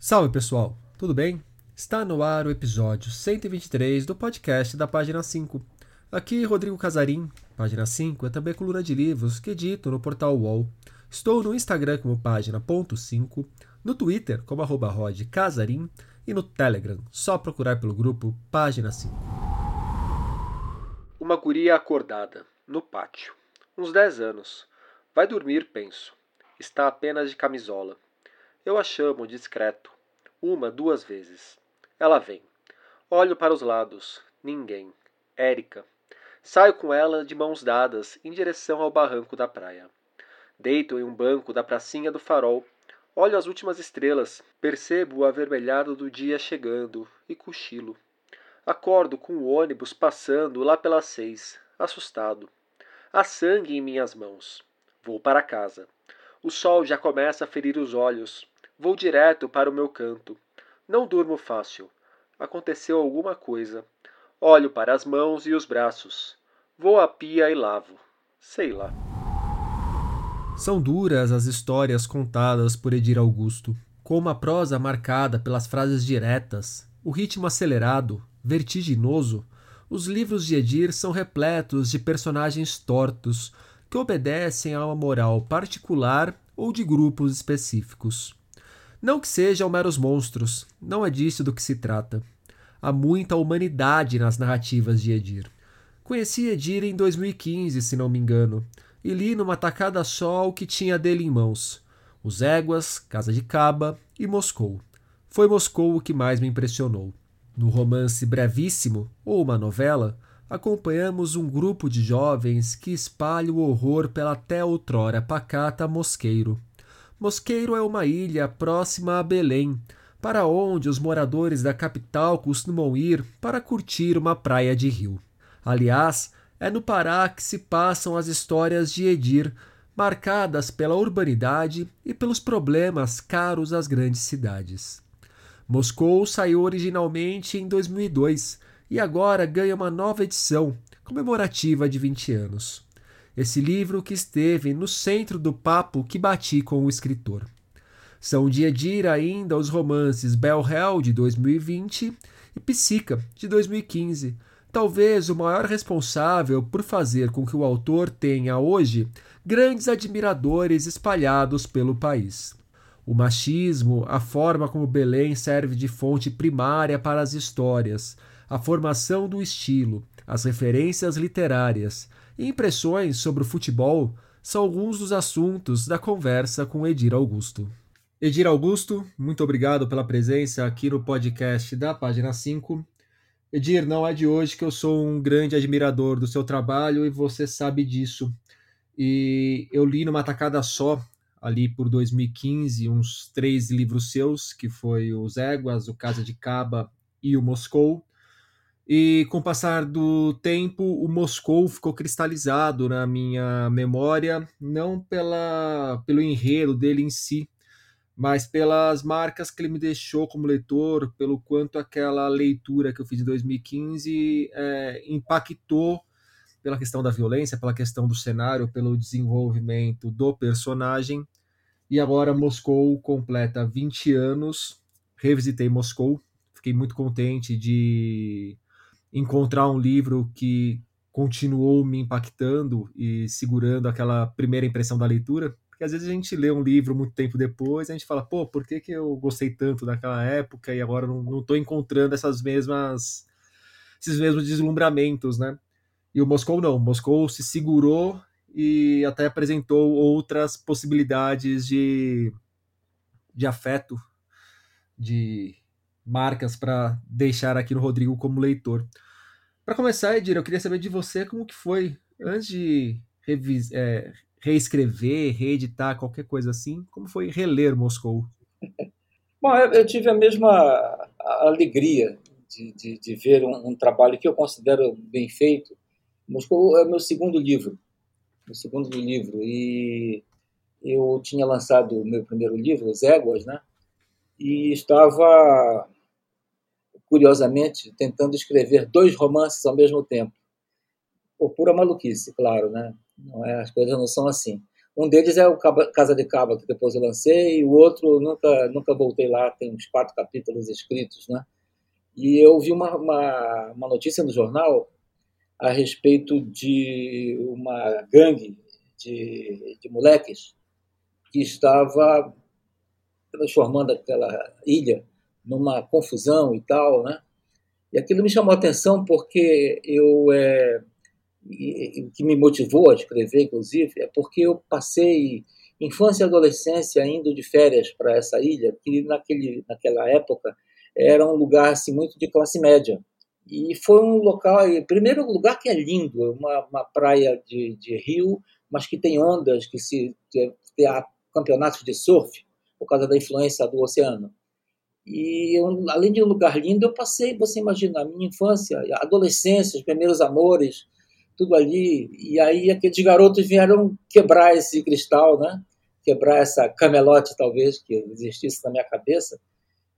Salve pessoal, tudo bem? Está no ar o episódio 123 do podcast da página 5. Aqui Rodrigo Casarim, página 5 é também coluna de livros que edito no portal UOL. Estou no Instagram como página.5, no Twitter como arroba e no Telegram, só procurar pelo grupo Página 5. Uma guria acordada, no pátio. Uns 10 anos. Vai dormir, penso. Está apenas de camisola. Eu a chamo discreto. Uma, duas vezes. Ela vem. Olho para os lados. Ninguém. Érica. Saio com ela de mãos dadas em direção ao barranco da praia. Deito em um banco da pracinha do farol. Olho as últimas estrelas. Percebo o avermelhado do dia chegando e cochilo. Acordo com o ônibus passando lá pelas seis, assustado. Há sangue em minhas mãos. Vou para casa. O sol já começa a ferir os olhos. Vou direto para o meu canto. Não durmo fácil. Aconteceu alguma coisa. Olho para as mãos e os braços. Vou à pia e lavo. Sei lá. São duras as histórias contadas por Edir Augusto, com uma prosa marcada pelas frases diretas, o ritmo acelerado, vertiginoso. Os livros de Edir são repletos de personagens tortos que obedecem a uma moral particular ou de grupos específicos. Não que sejam meros monstros, não é disso do que se trata. Há muita humanidade nas narrativas de Edir. Conheci Edir em 2015, se não me engano, e li numa tacada só o que tinha dele em mãos: Os Éguas, Casa de Caba e Moscou. Foi Moscou o que mais me impressionou. No romance brevíssimo, ou uma novela, acompanhamos um grupo de jovens que espalha o horror pela até outrora pacata Mosqueiro Mosqueiro é uma ilha próxima a Belém, para onde os moradores da capital costumam ir para curtir uma praia de rio. Aliás, é no Pará que se passam as histórias de Edir, marcadas pela urbanidade e pelos problemas caros às grandes cidades. Moscou saiu originalmente em 2002 e agora ganha uma nova edição, comemorativa de 20 anos esse livro que esteve no centro do papo que bati com o escritor. São de Edir ainda os romances Bell Hell, de 2020, e Psica, de 2015, talvez o maior responsável por fazer com que o autor tenha hoje grandes admiradores espalhados pelo país. O machismo, a forma como Belém serve de fonte primária para as histórias, a formação do estilo, as referências literárias, e impressões sobre o futebol são alguns dos assuntos da conversa com Edir Augusto. Edir Augusto, muito obrigado pela presença aqui no podcast da página 5. Edir, não é de hoje que eu sou um grande admirador do seu trabalho e você sabe disso. E eu li numa tacada só, ali por 2015, uns três livros seus, que foi Os Éguas, O Casa de Caba e o Moscou. E com o passar do tempo, o Moscou ficou cristalizado na minha memória, não pela, pelo enredo dele em si, mas pelas marcas que ele me deixou como leitor, pelo quanto aquela leitura que eu fiz em 2015 é, impactou pela questão da violência, pela questão do cenário, pelo desenvolvimento do personagem. E agora Moscou completa 20 anos, revisitei Moscou, fiquei muito contente de encontrar um livro que continuou me impactando e segurando aquela primeira impressão da leitura. Porque às vezes a gente lê um livro muito tempo depois, a gente fala, pô, por que, que eu gostei tanto daquela época e agora não estou encontrando essas mesmas esses mesmos deslumbramentos, né? E o Moscou não, o Moscou se segurou e até apresentou outras possibilidades de, de afeto, de marcas para deixar aqui no Rodrigo como leitor. Para começar, Edir, eu queria saber de você como que foi antes de é, reescrever, reeditar, qualquer coisa assim, como foi reler Moscou? Bom, eu, eu tive a mesma alegria de, de, de ver um, um, trabalho que eu considero bem feito. Moscou é meu segundo livro, meu segundo livro, e eu tinha lançado o meu primeiro livro, Os Éguas, né? E estava curiosamente, tentando escrever dois romances ao mesmo tempo. Por pura maluquice, claro, né? Não é, as coisas não são assim. Um deles é o Casa de Cabo, que depois eu lancei, e o outro nunca, nunca voltei lá, tem uns quatro capítulos escritos, né? E eu vi uma, uma, uma notícia no jornal a respeito de uma gangue de, de moleques que estava transformando aquela ilha numa confusão e tal, né? E aquilo me chamou a atenção porque eu é, o que me motivou a escrever, inclusive, é porque eu passei infância e adolescência indo de férias para essa ilha, que naquele, naquela época era um lugar assim, muito de classe média. E foi um local, primeiro lugar que é lindo, uma, uma praia de, de rio, mas que tem ondas, que se tem campeonatos de surf por causa da influência do oceano. E além de um lugar lindo, eu passei, você imagina, a minha infância, a adolescência, os primeiros amores, tudo ali. E aí aqueles garotos vieram quebrar esse cristal, né? Quebrar essa camelote, talvez, que existisse na minha cabeça.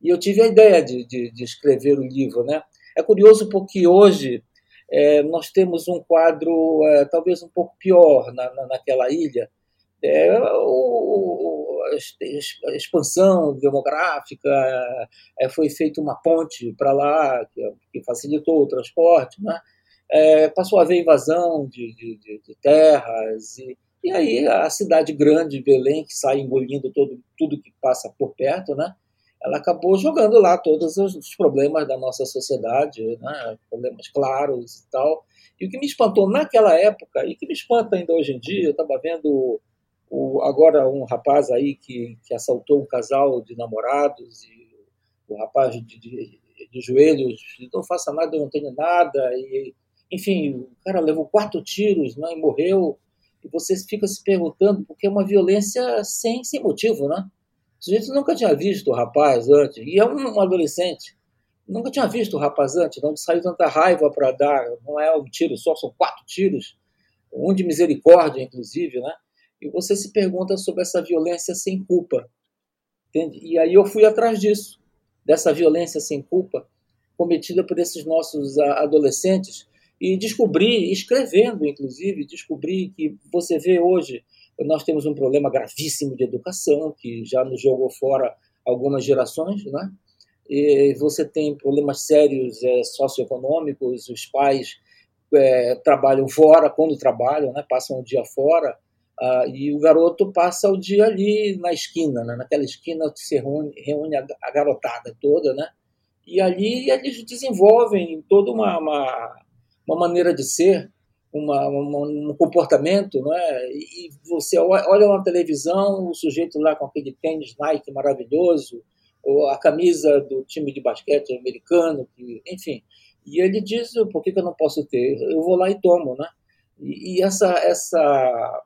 E eu tive a ideia de, de, de escrever o livro, né? É curioso porque hoje é, nós temos um quadro é, talvez um pouco pior na, na naquela ilha. É, o, expansão demográfica, é, foi feita uma ponte para lá, que, que, facilitou o transporte, né? É, passou a haver invasão de, de, de terras, e, e, aí a cidade grande, Belém, que sai engolindo todo, tudo que passa por perto, né? ela acabou jogando lá todos os problemas da nossa sociedade, né? problemas claros e tal. E o que me espantou naquela época, e que me espanta ainda hoje em dia, eu estava vendo o, agora um rapaz aí que, que assaltou um casal de namorados, e o rapaz de, de, de joelhos, não faça nada, eu não tenho nada, e enfim, o cara levou quatro tiros né, e morreu, e você fica se perguntando, porque é uma violência sem, sem motivo, né? O sujeito nunca tinha visto o rapaz antes, e é um adolescente. Nunca tinha visto o rapaz antes, não saiu tanta raiva para dar, não é um tiro só, são quatro tiros, um de misericórdia, inclusive, né? E você se pergunta sobre essa violência sem culpa. Entende? E aí eu fui atrás disso, dessa violência sem culpa cometida por esses nossos adolescentes e descobri, escrevendo inclusive, descobri que você vê hoje nós temos um problema gravíssimo de educação, que já nos jogou fora algumas gerações, né? E você tem problemas sérios é, socioeconômicos, os pais é, trabalham fora, quando trabalham, né? passam o dia fora, ah, e o garoto passa o dia ali na esquina, né? naquela esquina que se reúne, reúne a, garotada toda, né? e ali eles desenvolvem toda uma, uma, uma maneira de ser, uma, uma, um comportamento, não é? E você olha uma televisão, o sujeito lá com aquele tênis Nike maravilhoso, ou a camisa do time de basquete americano, que, enfim. E ele diz, por que, que eu não posso ter? Eu vou lá e tomo, né? E, e essa, essa,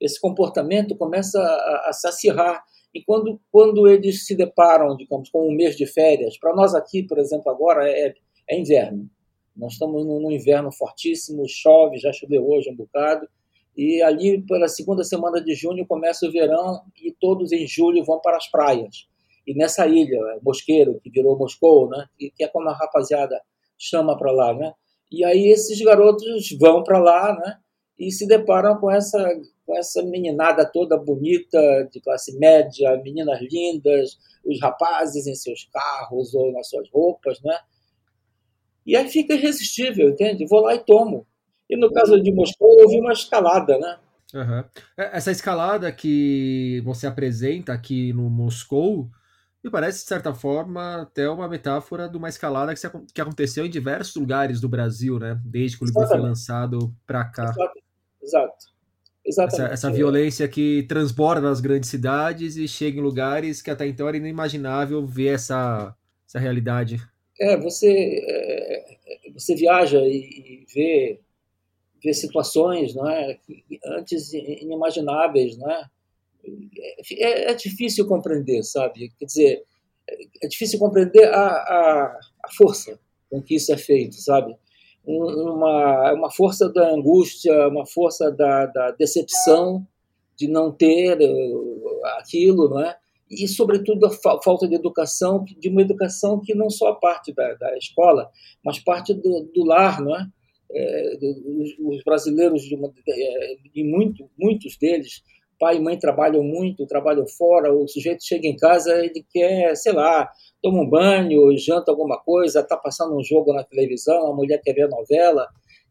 esse comportamento começa a, a se acirrar. E quando, quando eles se deparam, digamos, com um mês de férias, para nós aqui, por exemplo, agora é, é inverno. Nós estamos num inverno fortíssimo, chove, já choveu hoje um bocado, e ali pela segunda semana de junho começa o verão e todos em julho vão para as praias. E nessa ilha, Mosqueiro, que virou Moscou, né, que é como a rapaziada chama para lá, né? E aí esses garotos vão para lá, né? E se deparam com essa com essa meninada toda bonita, de classe média, meninas lindas, os rapazes em seus carros ou nas suas roupas, né? E aí fica irresistível, entende? Vou lá e tomo. E no caso de Moscou, houve uma escalada, né? Uhum. Essa escalada que você apresenta aqui no Moscou me parece, de certa forma, até uma metáfora de uma escalada que, que aconteceu em diversos lugares do Brasil, né? Desde que o livro Exatamente. foi lançado para cá. Exato. Exato. Exatamente. Essa, essa, violência que transborda nas grandes cidades e chega em lugares que até então era inimaginável ver essa, essa realidade. É, você, é, você viaja e, e vê, vê situações não é, antes inimagináveis. Não é? É, é difícil compreender, sabe? Quer dizer, é difícil compreender a, a, a força com que isso é feito, sabe? Uma, uma força da angústia, uma força da, da decepção de não ter uh, aquilo, não é? e, sobretudo, a fa falta de educação, de uma educação que não só parte da, da escola, mas parte do, do lar, não é? é os, os, brasileiros, de, uma, de, é, muito, muitos deles, pai e mãe trabalham muito, trabalham fora, o sujeito chega em casa, ele quer, sei lá, toma um banho, janta alguma coisa, está passando um jogo na televisão, a mulher quer ver novela,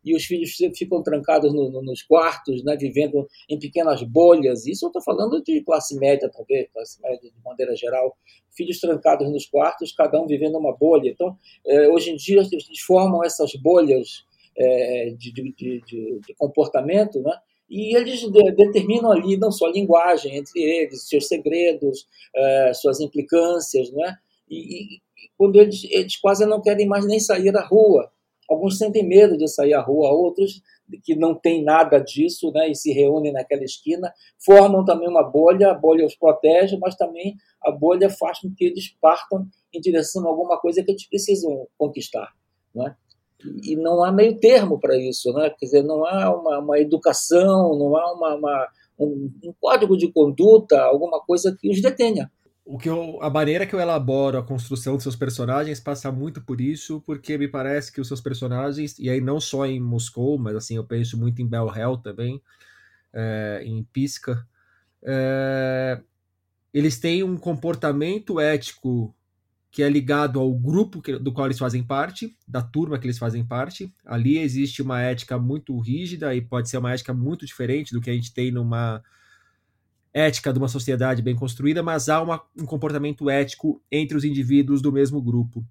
e os filhos ficam trancados no, no, nos quartos, né, vivendo em pequenas bolhas. Isso eu estou falando de classe média, talvez, classe média de maneira geral. Filhos trancados nos quartos, cada um vivendo uma bolha. Então, é, hoje em dia, eles formam essas bolhas é, de, de, de, de, comportamento, né? E eles de, determinam ali não só a linguagem entre eles, seus segredos, é, suas implicâncias, né? e, e quando eles, eles quase não querem mais nem sair à rua, Alguns sentem medo de sair à rua, outros que não tem nada disso né, e se reúnem naquela esquina, formam também uma bolha, a bolha os protege, mas também a bolha faz com que eles partam em direção a alguma coisa que eles precisam conquistar. Né? E não há meio termo para isso, né? quer dizer, não há uma, uma educação, não há uma, uma um, um, código de conduta, alguma coisa que os detenha o que eu, a maneira que eu elaboro a construção dos seus personagens passa muito por isso, porque me parece que os seus personagens, e aí não só em Moscou, mas assim, eu penso muito em Bell Hell também, é, em Pisca, é, eles têm um comportamento ético que é ligado ao grupo que, do qual eles fazem parte, da turma que eles fazem parte. Ali existe uma ética muito rígida e pode ser uma ética muito diferente do que a gente tem numa ética de uma sociedade bem construída, mas há uma, um comportamento ético entre os indivíduos do mesmo grupo.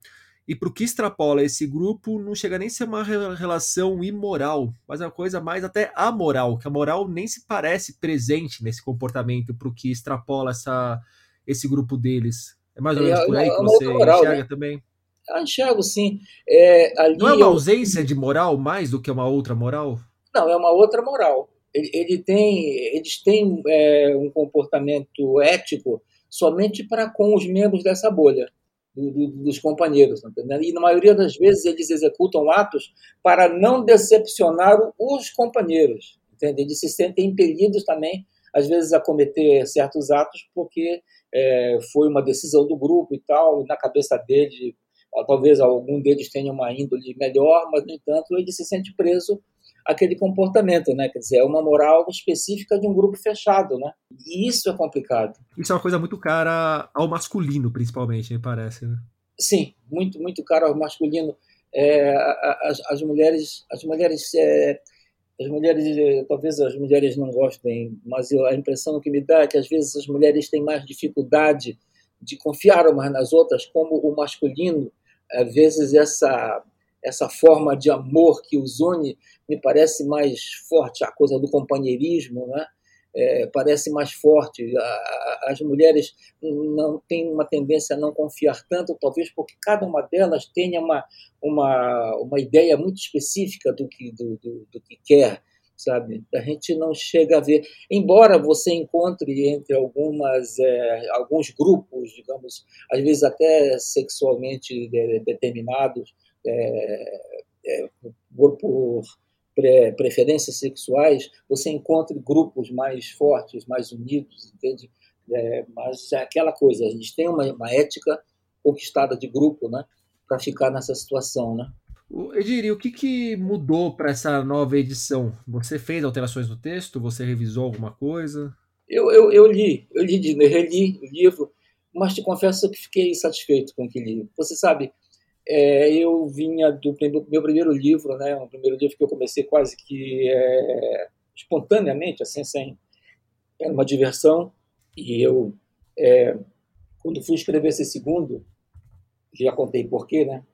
E para o que extrapola esse grupo, não chega nem a ser uma relação imoral, mas é uma coisa mais até amoral, que a moral nem se parece presente nesse comportamento para o que extrapola essa, esse grupo deles. É mais ou menos é, por aí é, que você moral, enxerga né? também? Eu enxergo, sim. É, não é uma ausência eu... de moral mais do que uma outra moral? Não, é uma outra moral ele, ele tem, eles têm é, um comportamento ético somente para com os membros dessa bolha, do, do, dos companheiros, tá entendendo? E na maioria das vezes eles executam atos para não decepcionar os companheiros, entende? Eles se sentem impelidos também, às vezes, a cometer certos atos porque é, foi uma decisão do grupo e tal, e na cabeça dele, talvez algum deles tenha uma índole melhor, mas, no entanto, ele se sente preso aquele comportamento, né? Quer dizer, é uma moral específica de um grupo fechado, né? E isso é complicado. Isso é uma coisa muito cara ao masculino, principalmente, me parece, né? Sim, muito, muito cara ao masculino. É, as, as, mulheres, as mulheres, é, as mulheres, é, talvez as mulheres não gostem, mas eu, a impressão que me dá é que às vezes as mulheres têm mais dificuldade de confiar umas nas outras, como o masculino, às vezes essa essa forma de amor que os une me parece mais forte, a coisa do companheirismo, né? É, parece mais forte. As mulheres não têm uma tendência a não confiar tanto, talvez porque cada uma delas tenha uma, uma, uma ideia muito específica do que, do, do, do que quer, sabe? A gente não chega a ver. Embora você encontre entre algumas, é, alguns grupos, digamos, às vezes até sexualmente determinados, é, é, por, por preferências sexuais, você encontre grupos mais fortes, mais unidos, entende? É, mas é aquela coisa, a gente tem uma, uma ética conquistada de grupo, né, para ficar nessa situação, né? Ediri, o que, que mudou para essa nova edição? Você fez alterações no texto? Você revisou alguma coisa? Eu, eu, eu li, eu li, eu reli o livro, mas te confesso que fiquei satisfeito com o que li. Você sabe, é, eu vinha do meu primeiro livro, né, um primeiro livro que eu comecei quase que é, espontaneamente, assim, sem era uma diversão, e eu é, quando fui escrever esse segundo, já contei porquê, né?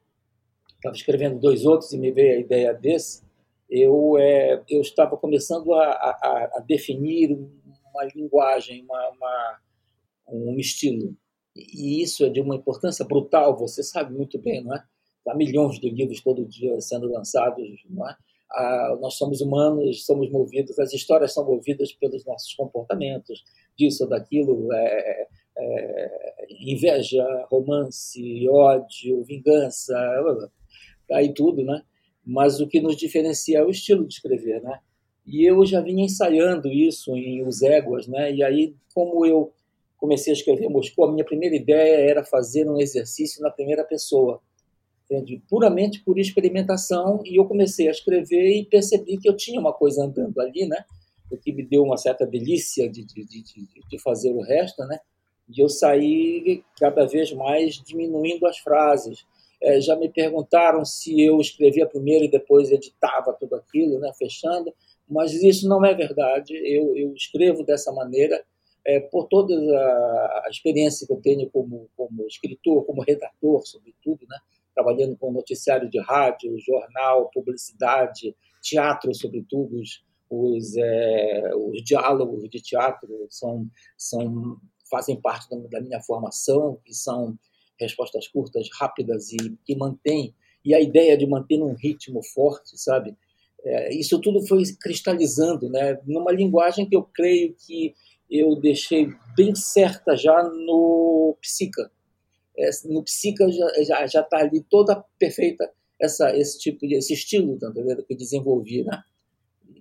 Estava escrevendo dois outros e me veio a ideia desse. Eu é, eu estava começando a, a, a definir uma linguagem, uma, uma um estilo e isso é de uma importância brutal, você sabe muito bem, não é? Há milhões de livros todo dia sendo lançados, não é? Ah, nós somos humanos, somos movidos, as histórias são movidas pelos nossos comportamentos, disso, daquilo, é, é, inveja, romance, ódio, vingança, aí tudo, né? Mas o que nos diferencia é o estilo de escrever, né? E eu já vinha ensaiando isso em Os Éguas, né? E aí, como eu comecei a escrever Moscou, a minha primeira ideia era fazer um exercício na primeira pessoa, entende? puramente por experimentação, e eu comecei a escrever e percebi que eu tinha uma coisa andando ali, né? o que me deu uma certa delícia de, de, de, de fazer o resto, né? E eu saí cada vez mais diminuindo as frases. É, já me perguntaram se eu escrevia primeiro e depois editava tudo aquilo, né, fechando, mas isso não é verdade. Eu, eu escrevo dessa maneira é, por toda a, experiência que eu tenho como, como escritor, como redator, sobretudo, né, trabalhando com noticiário de rádio, jornal, publicidade, teatro, sobretudo, os, os, é, os diálogos de teatro são, são, fazem parte da minha formação, que são respostas curtas, rápidas e que mantêm, e a ideia de manter um ritmo forte, sabe? É, isso tudo foi cristalizando, né? Numa linguagem que eu creio que eu deixei bem certa já no Psica. É, no Psica já está ali toda perfeita essa esse tipo de esse estilo, tá que desenvolvi, né?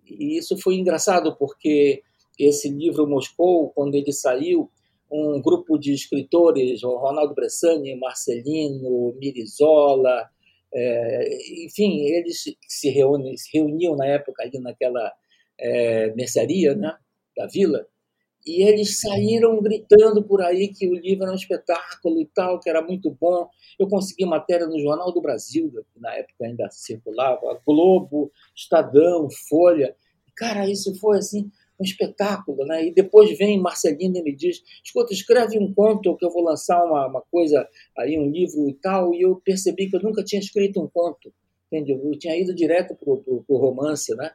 E isso foi engraçado porque esse livro Moscou, quando ele saiu, um grupo de escritores, Ronaldo Bressani, Marcelino, Mirizola, é, enfim, eles se, reúnem, se reuniam na época ali naquela é, mercearia né, da vila, e eles saíram gritando por aí que o livro era um espetáculo e tal, que era muito bom. Eu consegui matéria no Jornal do Brasil, que na época ainda circulava, Globo, Estadão, Folha. Cara, isso foi assim um espetáculo, né? E depois vem Marcelino e me diz: escuta, escreve um conto que eu vou lançar uma, uma coisa aí, um livro e tal. E eu percebi que eu nunca tinha escrito um conto, entendeu? Eu tinha ido direto para o romance, né?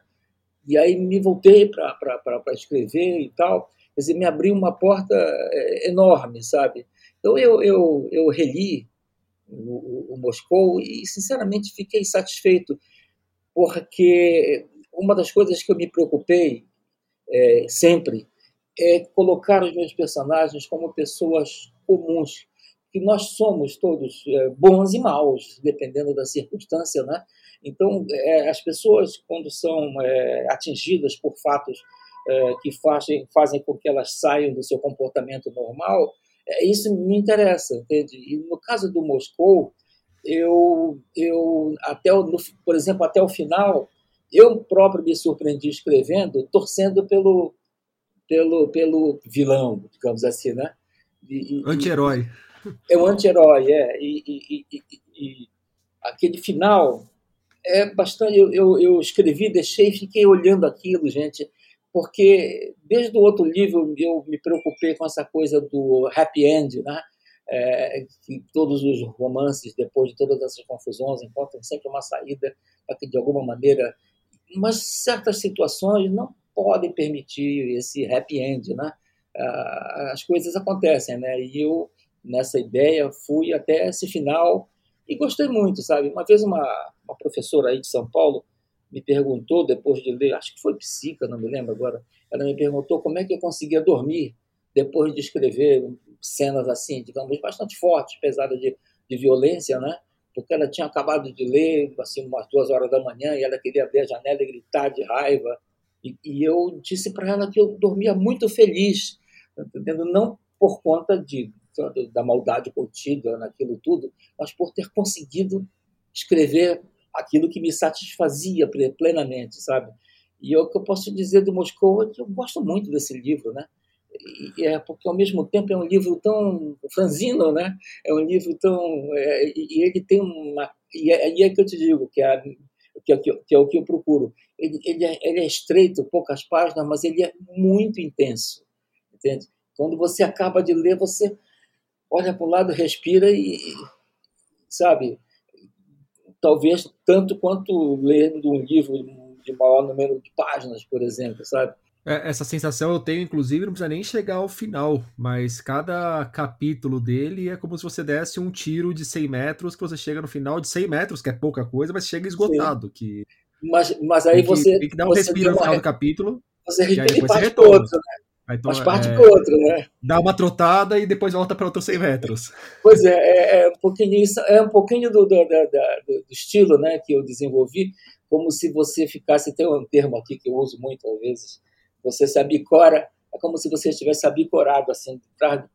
E aí me voltei para escrever e tal. Quer dizer, me abriu uma porta é, enorme, sabe? Então eu, eu, eu reli o, o Moscou e, sinceramente, fiquei satisfeito, porque uma das coisas que eu me preocupei é, sempre, é colocar os meus personagens como pessoas comuns, que nós somos todos é, bons e maus, dependendo da circunstância, né? Então, é, as pessoas, quando são é, atingidas por fatos que fazem, fazem com que elas saiam do seu comportamento normal, é, isso me interessa, entende? E no caso do Moscou, eu, eu até o, por exemplo, até o final, eu próprio me surpreendi escrevendo, torcendo pelo, pelo, pelo vilão, digamos assim, né? Anti-herói. É um anti-herói, é. E, e, e, e, aquele final é bastante. Eu, eu, eu escrevi, deixei, fiquei olhando aquilo, gente, porque desde o outro livro eu me preocupei com essa coisa do happy end, né? É, que todos os romances, depois de todas essas confusões, encontram sempre uma saída para que, de alguma maneira, mas certas situações não podem permitir esse happy end, né? Ah, as coisas acontecem, né? E eu nessa ideia fui até esse final e gostei muito, sabe? Uma vez uma, uma professora aí de São Paulo me perguntou depois de ler, acho que foi psica, não me lembro agora. Ela me perguntou como é que eu conseguia dormir depois de escrever cenas assim, digamos, bastante fortes, pesadas de, de violência, né? porque ela tinha acabado de ler, assim, umas duas horas da manhã, e ela queria abrir a janela e gritar de raiva. E, e eu disse para ela que eu dormia muito feliz, tá entendendo? Não por conta de, da maldade contida naquilo tudo, mas por ter conseguido escrever aquilo que me satisfazia plenamente, sabe? E o que eu posso dizer do Moscou é que eu gosto muito desse livro, né? e é porque ao mesmo tempo é um livro tão franzino, né? É um livro tão é, e ele tem uma e é, e é que eu te digo que é, que é, que é o que eu procuro. Ele, ele, é, ele é estreito, poucas páginas, mas ele é muito intenso, entende? Quando você acaba de ler, você olha para o lado, respira e sabe? Talvez tanto quanto lendo um livro de maior número de páginas, por exemplo, sabe? É, essa sensação eu tenho, inclusive, não precisa nem chegar ao final, mas cada capítulo dele é como se você desse um tiro de 100 metros, que você chega no final de 100 metros, que é pouca coisa, mas chega esgotado. Que, mas, mas aí tem você. Que, tem que dar um respiro no final do capítulo. Você e, parte para outro, né? Então, mas parte é, para outro, né? Dá uma trotada e depois volta para outros 100 metros. Pois é, é, é um pouquinho isso, é um pouquinho do, do, do, do, estilo né, que eu desenvolvi, como se você ficasse, tem um termo aqui que eu uso muito às vezes, você se abicora, é como se você estivesse abicorado, assim,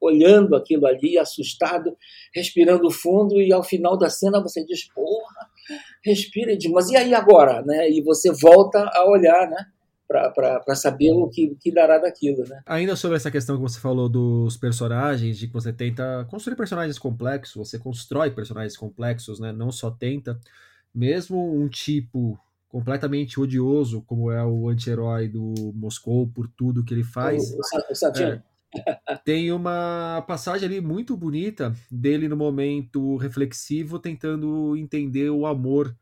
olhando aquilo ali, assustado, respirando fundo, e ao final da cena você diz, porra, respira e diz, mas e aí agora? Né? E você volta a olhar né? Para saber o que, o que dará daquilo, né? Ainda sobre essa questão que você falou dos personagens, de que você tenta construir personagens complexos, você constrói personagens complexos, né? Não só tenta, mesmo um tipo completamente odioso, como é o anti-herói do Moscou por tudo que ele faz. O, o, é, tem uma passagem ali muito bonita dele no momento reflexivo, tentando entender o amor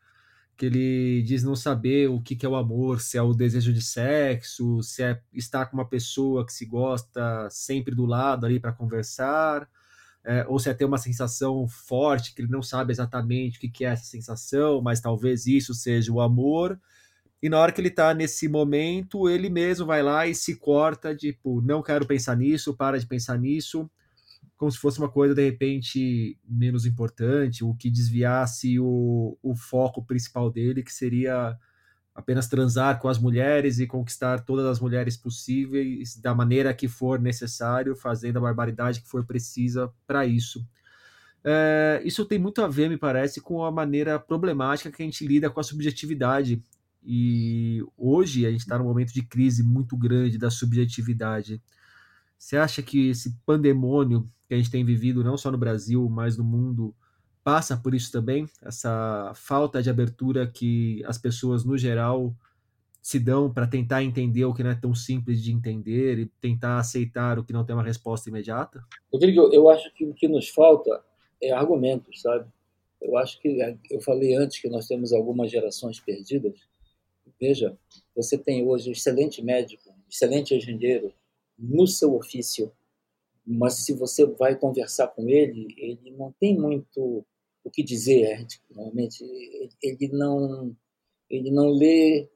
que ele diz não saber o que, que é o amor, se é o desejo de sexo, se é estar com uma pessoa que se gosta sempre do lado ali para conversar, é, ou se é ter uma sensação forte que ele não sabe exatamente o que, que é essa sensação, mas talvez isso seja o amor. E na hora que ele está nesse momento, ele mesmo vai lá e se corta, tipo, não quero pensar nisso, para de pensar nisso, como se fosse uma coisa de repente menos importante, o que desviasse o, o foco principal dele, que seria apenas transar com as mulheres e conquistar todas as mulheres possíveis da maneira que for necessário, fazendo a barbaridade que for precisa para isso. É, isso tem muito a ver, me parece, com a maneira problemática que a gente lida com a subjetividade. E hoje a gente está num momento de crise muito grande da subjetividade. Você acha que esse pandemônio que a gente tem vivido não só no Brasil, mas no mundo, passa por isso também? Essa falta de abertura que as pessoas, no geral, se dão para tentar entender o que não é tão simples de entender e tentar aceitar o que não tem uma resposta imediata? Rodrigo, eu acho que o que nos falta é argumentos, sabe? Eu acho que eu falei antes que nós temos algumas gerações perdidas. Veja, você tem hoje um excelente médico, excelente engenheiro no seu ofício, mas se você vai conversar com ele, ele não tem muito o que dizer. É, tipo, normalmente, ele não, ele não lê.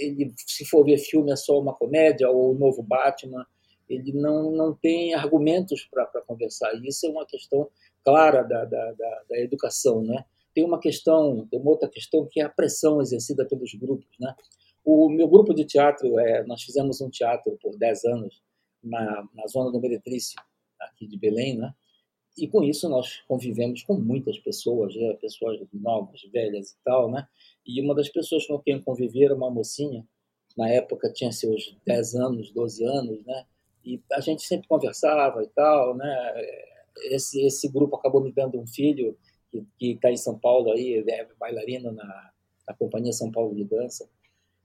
Ele, se for ver filme, é só uma comédia ou o novo Batman. Ele não, não tem argumentos para conversar. E isso é uma questão clara da, da, da, da educação, né? Tem uma questão, tem uma outra questão que é a pressão exercida pelos grupos, né? O meu grupo de teatro, é, nós fizemos um teatro por 10 anos na, na zona do Meretrício, aqui de Belém, né? E com isso nós convivemos com muitas pessoas, né? pessoas novas, velhas e tal, né? E uma das pessoas com quem convivi era uma mocinha, na época tinha seus 10 anos, 12 anos, né? E a gente sempre conversava e tal, né? Esse, esse grupo acabou me dando um filho que está em São Paulo aí, é bailarino na, na Companhia São Paulo de Dança.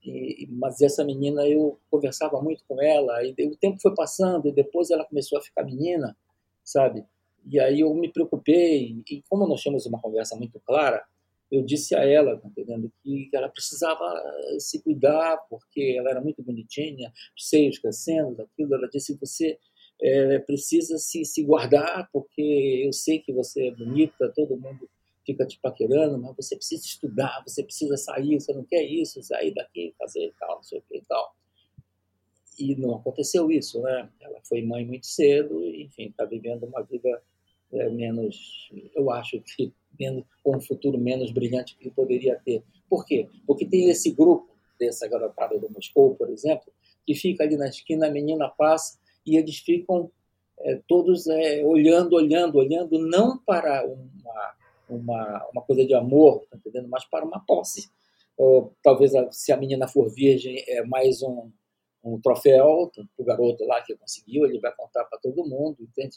E, mas essa menina eu conversava muito com ela e o tempo foi passando e depois ela começou a ficar menina, sabe? E aí eu me preocupei e como nós tínhamos uma conversa muito clara, eu disse a ela, tá entendendo, que ela precisava se cuidar porque ela era muito bonitinha, seios crescendo, aquilo. Ela disse você é, precisa se, se guardar porque eu sei que você é bonita, todo mundo fica te paquerando, mas você precisa estudar, você precisa sair, você não quer isso, sair daqui, fazer tal, não sei o que e tal. E não aconteceu isso, né? Ela foi mãe muito cedo, enfim, está vivendo uma vida é, menos, eu acho que menos, com um futuro menos brilhante que poderia ter. Por quê? Porque tem esse grupo dessa garotada do Moscou, por exemplo, que fica ali na esquina, a menina passa e eles ficam é, todos é, olhando, olhando, olhando, não para uma uma, uma coisa de amor, tá entendendo? Mas para uma posse. Ou, talvez se a menina for virgem, é mais um, um troféu o garoto lá que conseguiu, ele vai contar para todo mundo, entende?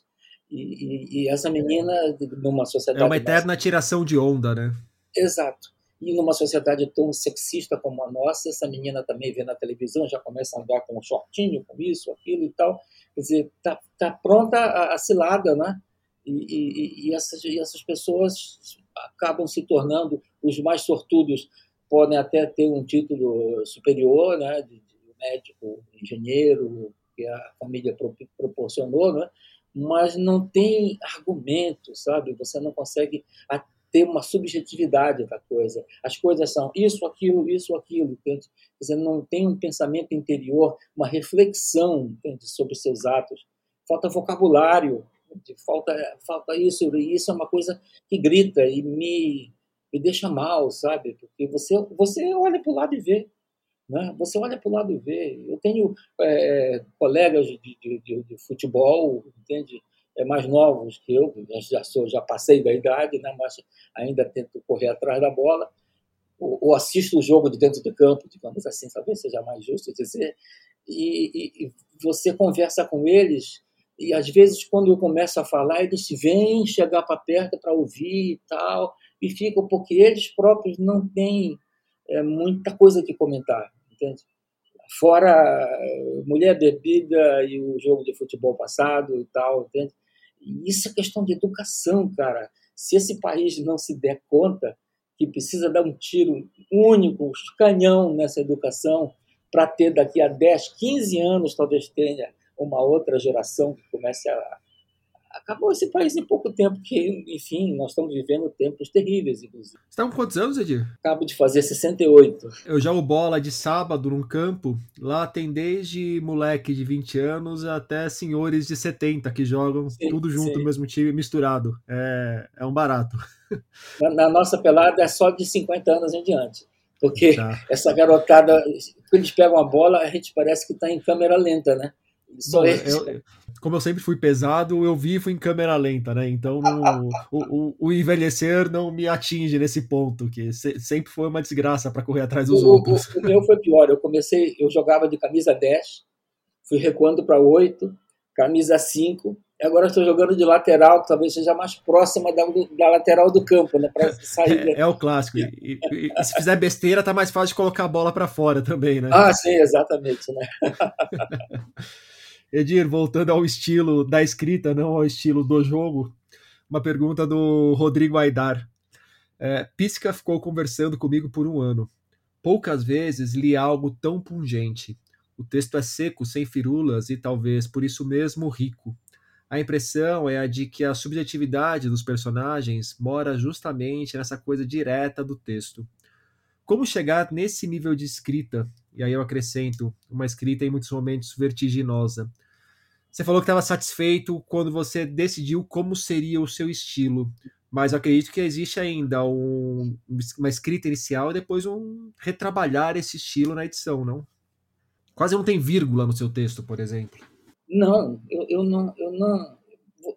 E, e, e, essa menina, numa sociedade. É uma eterna mais... tiração de onda, né? Exato. E numa sociedade tão sexista como a nossa, essa menina também vê na televisão, já começa a andar com um shortinho, com isso, aquilo e tal. Quer dizer, tá, tá pronta a, a cilada, né? E, e, e, essas, e essas pessoas acabam se tornando os mais sortudos, podem até ter um título superior, né, de, de médico, engenheiro, que a família proporcionou, né, mas não tem argumento, sabe? Você não consegue ter uma subjetividade da coisa. As coisas são isso, aquilo, isso, aquilo. Entende? Você não tem um pensamento interior, uma reflexão entende? sobre seus atos. Falta vocabulário, falta, falta isso, e isso é uma coisa que grita e me, me deixa mal, sabe? Porque você, você olha para o lado e vê. Né? Você olha para o lado e vê. Eu tenho é, colegas de, de, de, de, futebol, entende? É, mais novos que eu, já, sou, já passei da idade, né? mas ainda tento correr atrás da bola. ou, assisto o jogo de dentro do campo, digamos assim, talvez seja mais justo dizer, e, e, e você conversa com eles e às vezes quando eu começo a falar eles vêm chegar para perto para ouvir e tal e ficam porque eles próprios não têm é, muita coisa que comentar entende? Fora eh, mulher bebida e o jogo de futebol passado e tal entende? E isso é questão de educação cara. Se esse país não se der conta que precisa dar um tiro único canhão nessa educação para ter daqui a 10, 15 anos talvez tenha uma outra geração que comece a. Acabou esse país em pouco tempo, que, enfim, nós estamos vivendo tempos terríveis, inclusive. Você está com quantos anos, Edir? Acabo de fazer 68. Eu jogo bola de sábado num campo. Lá tem desde moleque de 20 anos até senhores de 70 que jogam sim, tudo junto sim. no mesmo time, misturado. É, é um barato. Na, na, nossa pelada é só de 50 anos em diante. Porque tá. essa garotada, quando eles pegam a bola, a gente parece que está em câmera lenta, né? Bom, eu, como eu sempre fui pesado, eu vivo em câmera lenta, né? Então no, o, o, o, envelhecer não me atinge nesse ponto, que se, sempre foi uma desgraça para correr atrás dos o, outros. O, meu foi pior. Eu comecei, eu jogava de camisa 10, fui recuando para 8, camisa 5, e agora estou jogando de lateral, que talvez seja mais próxima da, da lateral do campo, né? Para sair. É, é, o clássico. E, e, e, se fizer besteira, tá mais fácil de colocar a bola para fora também, né? Ah, sim, exatamente, né? Edir, voltando ao estilo da escrita, não ao estilo do jogo, uma pergunta do Rodrigo Aidar. É, Pisca ficou conversando comigo por um ano. Poucas vezes li algo tão pungente. O texto é seco, sem firulas e talvez por isso mesmo rico. A impressão é a de que a subjetividade dos personagens mora justamente nessa coisa direta do texto. Como chegar nesse nível de escrita? E aí eu acrescento, uma escrita em muitos momentos vertiginosa. Você falou que estava satisfeito quando você decidiu como seria o seu estilo, mas acredito que existe ainda um, uma escrita inicial e depois um retrabalhar esse estilo na edição, não? Quase não tem vírgula no seu texto, por exemplo. Não, eu, eu não, eu não.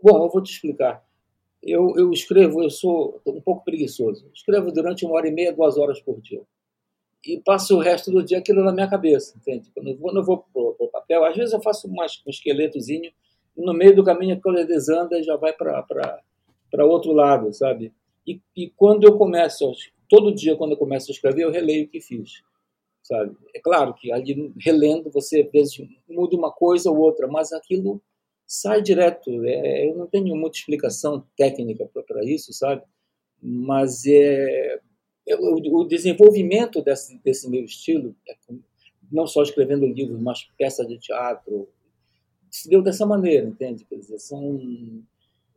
Bom, eu vou te explicar. Eu, eu escrevo, eu sou um pouco preguiçoso. Escrevo durante uma hora e meia, duas horas por dia e passo o resto do dia aquilo na minha cabeça, entende? Quando eu vou, não vou pro, pro papel, às vezes eu faço mais, um esqueletozinho, e no meio do caminho a coisa desanda e já vai para outro lado, sabe? E, e quando eu começo, todo dia quando eu começo a escrever, eu releio o que fiz, sabe? É claro que ali relendo você às vezes muda uma coisa ou outra, mas aquilo sai direto. É, eu não tenho muita explicação técnica para isso, sabe? Mas é, o, desenvolvimento desse, desse meu estilo, é não só escrevendo livros, mas peças de teatro, se deu dessa maneira, entende? Quer dizer, são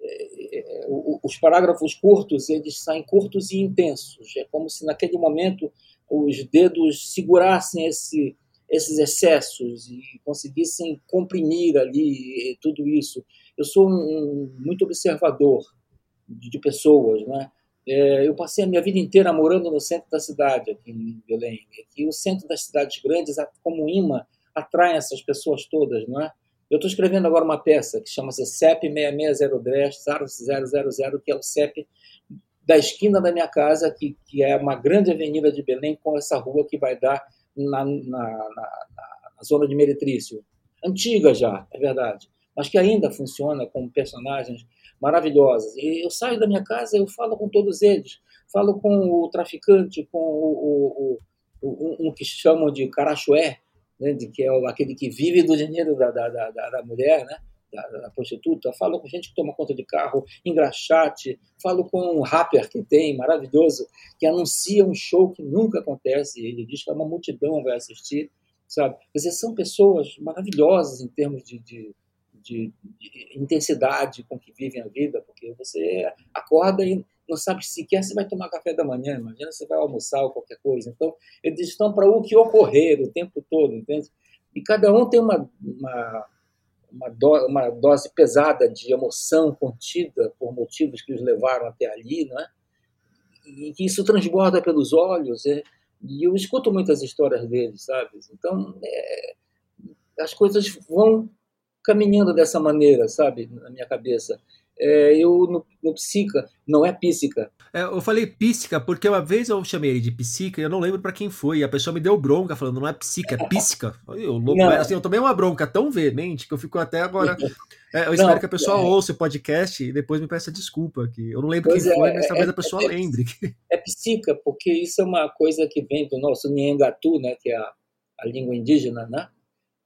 é, é, os parágrafos curtos, eles saem curtos e intensos. É como se naquele momento os dedos segurassem esse, esses excessos e conseguissem comprimir ali tudo isso. Eu sou um, muito observador de, de pessoas, né? É, eu passei a minha vida inteira morando no centro da cidade, aqui em Belém. E o centro das cidades grandes, como imã, atrai essas pessoas todas, não é? Eu estou escrevendo agora uma peça que chama-se CEP 660 que é o CEP da esquina da minha casa, que, que é uma grande avenida de Belém, com essa rua que vai dar na, na, na, na zona de Meretrício. Antiga já, é verdade, mas que ainda funciona com personagens maravilhosas. E eu saio da minha casa, eu falo com todos eles. Falo com o traficante, com o, o, o um que chamam de carachué, né, que é aquele que vive do dinheiro da, da, da, da mulher, né? Da, da, prostituta, falo com gente que toma conta de carro, engraxate, falo com um rapper que tem, maravilhoso, que anuncia um show que nunca acontece, ele diz que uma multidão vai assistir, sabe? Quer dizer, são pessoas maravilhosas em termos de, de de, de, intensidade com que vivem a vida, porque você acorda e não sabe sequer se vai tomar café da manhã, imagina se vai almoçar ou qualquer coisa. Então, eles estão para o que ocorrer o tempo todo, entende? E cada um tem uma, uma, uma, do, uma dose pesada de emoção contida por motivos que os levaram até ali, não é? E que isso transborda pelos olhos, é? e eu escuto muitas histórias deles, sabe? Então, é, as coisas vão caminhando dessa maneira, sabe, na minha cabeça. é, eu no, no psica, não é psíquica. É, eu falei psíquica porque uma vez eu chamei ele de psíquica e eu não lembro para quem foi. E a pessoa me deu bronca falando, não é psíquica, é psíquica. Eu, louco, assim, eu tomei uma bronca tão veemente que eu fico até agora. É, eu espero não, que a pessoa é, ouça o podcast e depois me peça desculpa. Que eu não lembro quem foi, mas é, talvez a pessoa lembre. É psíquica, porque isso é uma coisa que vem do nosso Nhangatu, né, que é a, a língua indígena, né?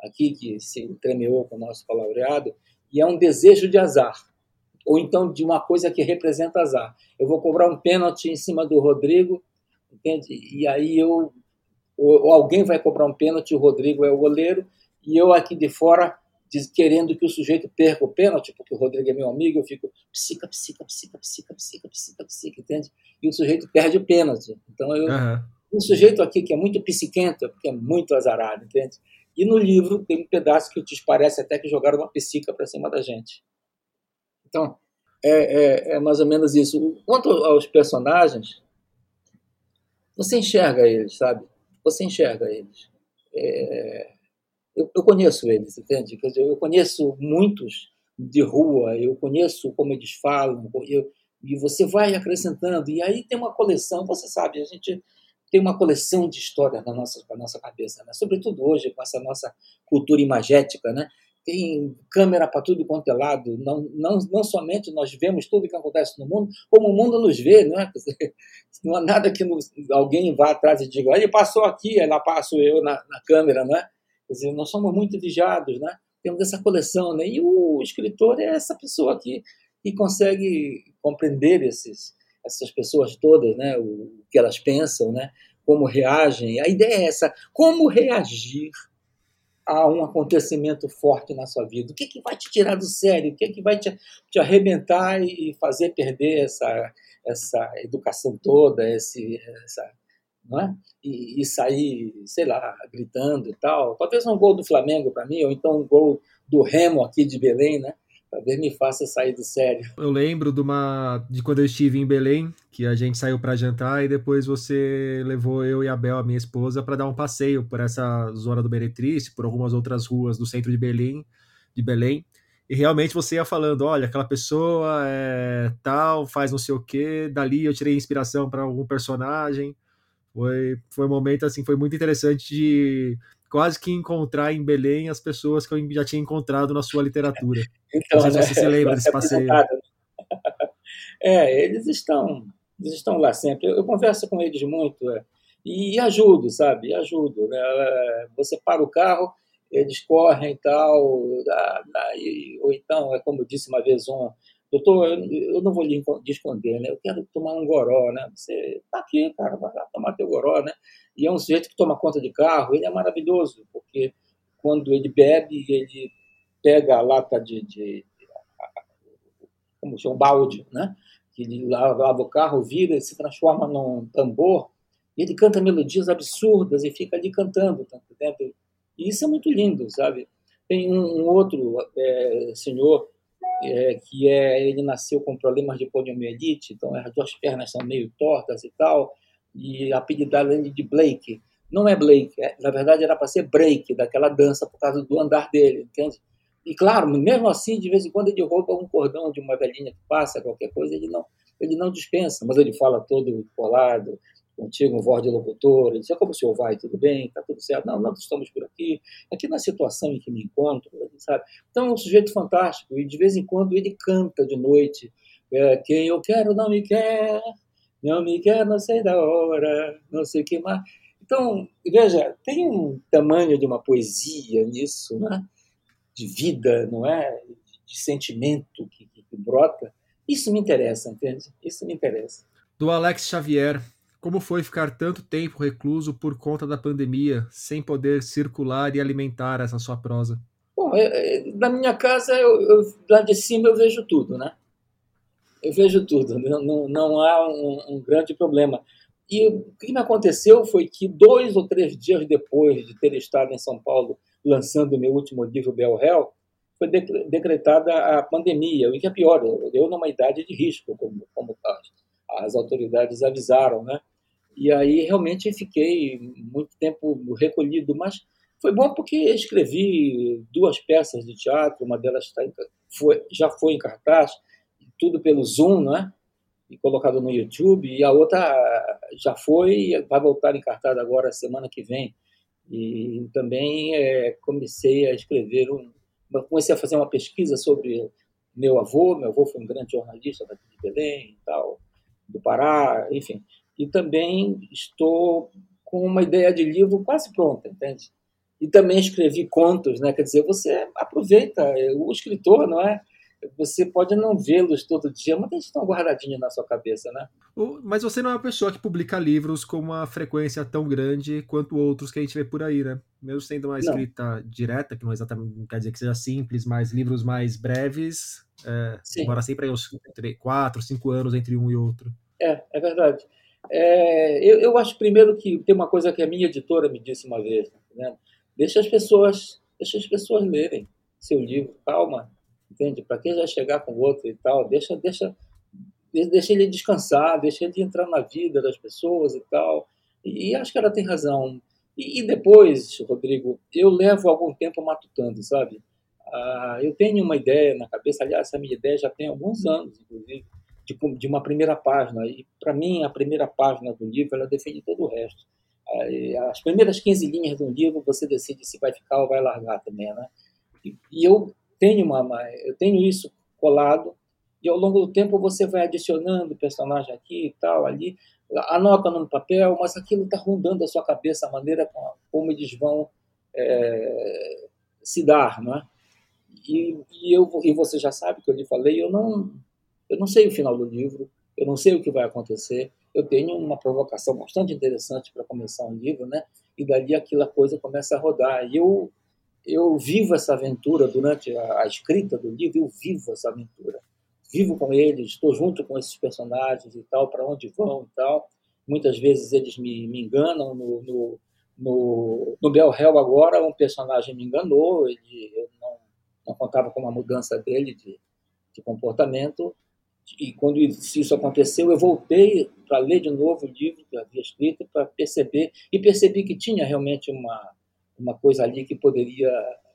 Aqui que se entremeou com o nosso palavreado, e é um desejo de azar ou então de uma coisa que representa azar. Eu vou cobrar um pênalti em cima do Rodrigo, entende? E aí eu ou alguém vai cobrar um pênalti, o Rodrigo é o goleiro, e eu aqui de fora diz, querendo que o sujeito perca o pênalti, porque o Rodrigo é meu amigo, eu fico psica, psica, psica, psica, psica, psica, psica, entende? E o sujeito perde o pênalti. Então eu uhum. um sujeito aqui que é muito psiquento, porque é muito azarado, entende? E no livro tem um pedaço que te parece até que jogaram uma psica para cima da gente. Então, é, é, é, mais ou menos isso. Quanto aos personagens, você enxerga eles, sabe? Você enxerga eles. É, eu, eu, conheço eles, entende? Quer dizer, eu conheço muitos de rua, eu conheço como eles falam, eu, e você vai acrescentando. E aí tem uma coleção, você sabe, a gente tem uma coleção de histórias na nossa, na nossa cabeça, né? sobretudo hoje, com essa nossa cultura imagética, né? tem câmera para tudo quanto é lado. Não, não, não somente nós vemos tudo que acontece no mundo, como o mundo nos vê. Não, é? não há nada que nos, alguém vá atrás e diga, ele passou aqui, lá passo eu na, na câmera. Não é? Quer dizer, nós somos muito vigiados, né? temos essa coleção. Né? E o escritor é essa pessoa que, que consegue compreender esses, essas pessoas todas, né? o que elas pensam, né? como reagem. A ideia é essa: como reagir a um acontecimento forte na sua vida? O que, que vai te tirar do sério? O que, que vai te, te arrebentar e fazer perder essa, essa educação toda, esse, essa, não é? E, e, sair, sei lá, gritando e tal? Talvez um gol do Flamengo para mim, ou então um gol do Remo aqui de Belém, né? Talvez me faça sair do sério. Eu lembro de uma de quando eu estive em Belém, que a gente saiu para jantar e depois você levou eu e a Bel, a minha esposa, para dar um passeio por essa zona do Meretriz, por algumas outras ruas do centro de Belém, de Belém. E realmente você ia falando, olha, aquela pessoa é tal, faz não sei o quê, dali eu tirei inspiração para algum personagem. Foi, foi um momento assim, foi muito interessante de quase que encontrar em Belém as pessoas que eu já tinha encontrado na sua literatura. Então, Não sei se você se lembra desse passeio. É, eles estão, eles estão lá sempre. Eu, eu converso com eles muito é, e, e, ajudo, sabe? E ajudo. Né? Você para o carro, eles correm e tal, e, ou então, é como disse uma vez um, doutor, eu, não vou lhe esconder, né? Eu quero tomar um goró, né? Você tá aqui, cara, vai lá tomar teu goró, né? E é um sujeito que toma conta de carro, ele é maravilhoso, porque quando ele bebe, ele pega a lata de, de como chama, um balde, né? Que ele lava, o carro, vira, se transforma num tambor, e ele canta melodias absurdas e fica ali cantando, tá E isso é muito lindo, sabe? Tem um, um outro é, senhor é, que é ele nasceu com problemas de poliomielite, então as duas pernas são meio tortas e tal, e apelidaram ele de Blake. Não é Blake, é, na verdade era para ser Break, daquela dança por causa do andar dele, entende? E claro, mesmo assim, de vez em quando ele rouba um cordão de uma velhinha que passa, qualquer coisa, ele não, ele não dispensa, mas ele fala todo colado, contigo, um voz de locutor, ele diz, é como o senhor vai, tudo bem, está tudo certo, não, não estamos por aqui, aqui na situação em que me encontro, sabe? Então é um sujeito fantástico, e de vez em quando ele canta de noite, é, quem eu quero não me quer, não me quer, não sei da hora, não sei que mais. Então, veja, tem um tamanho de uma poesia nisso, né? de vida, não é? De sentimento que, que, que brota. Isso me interessa, entende? Isso me interessa. Do Alex Xavier, como foi ficar tanto tempo recluso por conta da pandemia, sem poder circular e alimentar essa sua prosa? Bom, é, é, na minha casa, eu, eu, lá de cima eu vejo tudo, né? Eu vejo tudo, não, não, não há um, um, grande problema. E o que me aconteceu foi que dois ou três dias depois de ter estado em São Paulo lançando meu último livro, Bel Hell, foi decretada a pandemia, o que é pior, eu numa idade de risco, como, como as, as autoridades avisaram, né? E aí realmente fiquei muito tempo recolhido, mas foi bom porque escrevi duas peças de teatro, uma delas tá em, foi, já foi em cartaz, tudo pelo Zoom, né? E colocado no YouTube. E a outra já foi, vai voltar encartada agora semana que vem. E também é, comecei a escrever um, comecei a fazer uma pesquisa sobre meu avô. Meu avô foi um grande jornalista daqui de Belém e tal, do Pará, enfim. E também estou com uma ideia de livro quase pronta, entende? E também escrevi contos, né? Quer dizer, você aproveita o escritor, não é? você pode não vê-los todo dia, mas eles estão guardadinhos na sua cabeça, né? Mas você não é uma pessoa que publica livros com uma frequência tão grande quanto outros que a gente vê por aí, né? Mesmo sendo uma escrita não. direta, que não exatamente não quer dizer que seja simples, mas livros mais breves, é, embora sempre uns quatro, cinco anos entre um e outro. É, é verdade. É, eu, eu acho primeiro que tem uma coisa que a minha editora me disse uma vez, né? deixa as pessoas, deixa as pessoas lerem seu livro, calma, entende? Para que já chegar com outro e tal? Deixa, deixa, deixa ele descansar, deixa ele entrar na vida das pessoas e tal. E, e acho que ela tem razão. E, e, depois, Rodrigo, eu levo algum tempo matutando, sabe? Ah, eu tenho uma ideia na cabeça, aliás, essa minha ideia já tem alguns anos, inclusive, de, de uma primeira página. E, para mim, a primeira página do livro, ela defende todo o resto. As primeiras 15 linhas do livro, você decide se vai ficar ou vai largar também, né? E, e eu tenho uma, eu tenho isso colado e ao longo do tempo você vai adicionando personagem aqui e tal ali, anota no papel, mas aquilo está rondando a sua cabeça a maneira como eles vão é, se dar, não é? E, e, eu e você já sabe que eu lhe falei, eu não eu não sei o final do livro, eu não sei o que vai acontecer. Eu tenho uma provocação bastante interessante para começar um livro, né? E dali aquela coisa começa a rodar. E eu eu vivo essa aventura durante a, a, escrita do livro, eu vivo essa aventura. Vivo com eles, estou junto com esses personagens e tal, para onde vão e tal. Muitas vezes eles me, me enganam. No, no, no, no Bel Hell agora, um personagem me enganou, ele, eu não, não contava com uma mudança dele de, de comportamento. E quando isso aconteceu, eu voltei para ler de novo o livro que eu havia escrito, para perceber, e percebi que tinha realmente uma, uma coisa ali que poderia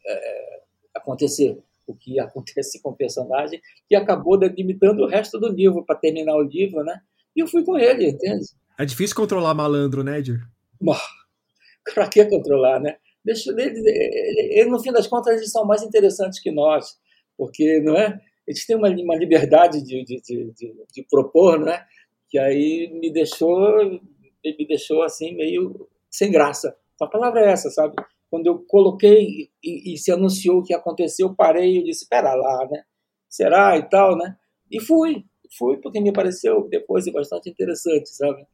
é, acontecer, o que acontece com o personagem, que acabou delimitando o resto do livro para terminar o livro, né? E eu fui com ele, entende? É difícil controlar malandro, né, Edir? Para que controlar, né? Deixa, ele, ele, no fim das contas, eles são mais interessantes que nós, porque, não é? Eles têm uma, uma liberdade de, de, de, de, propor, né? Que aí me deixou, me deixou assim meio sem graça. A palavra é essa, sabe? Quando eu coloquei e, e se anunciou o que aconteceu, eu parei e disse, espera lá, né? Será e tal, né? E fui, fui porque me pareceu depois bastante interessante, sabe?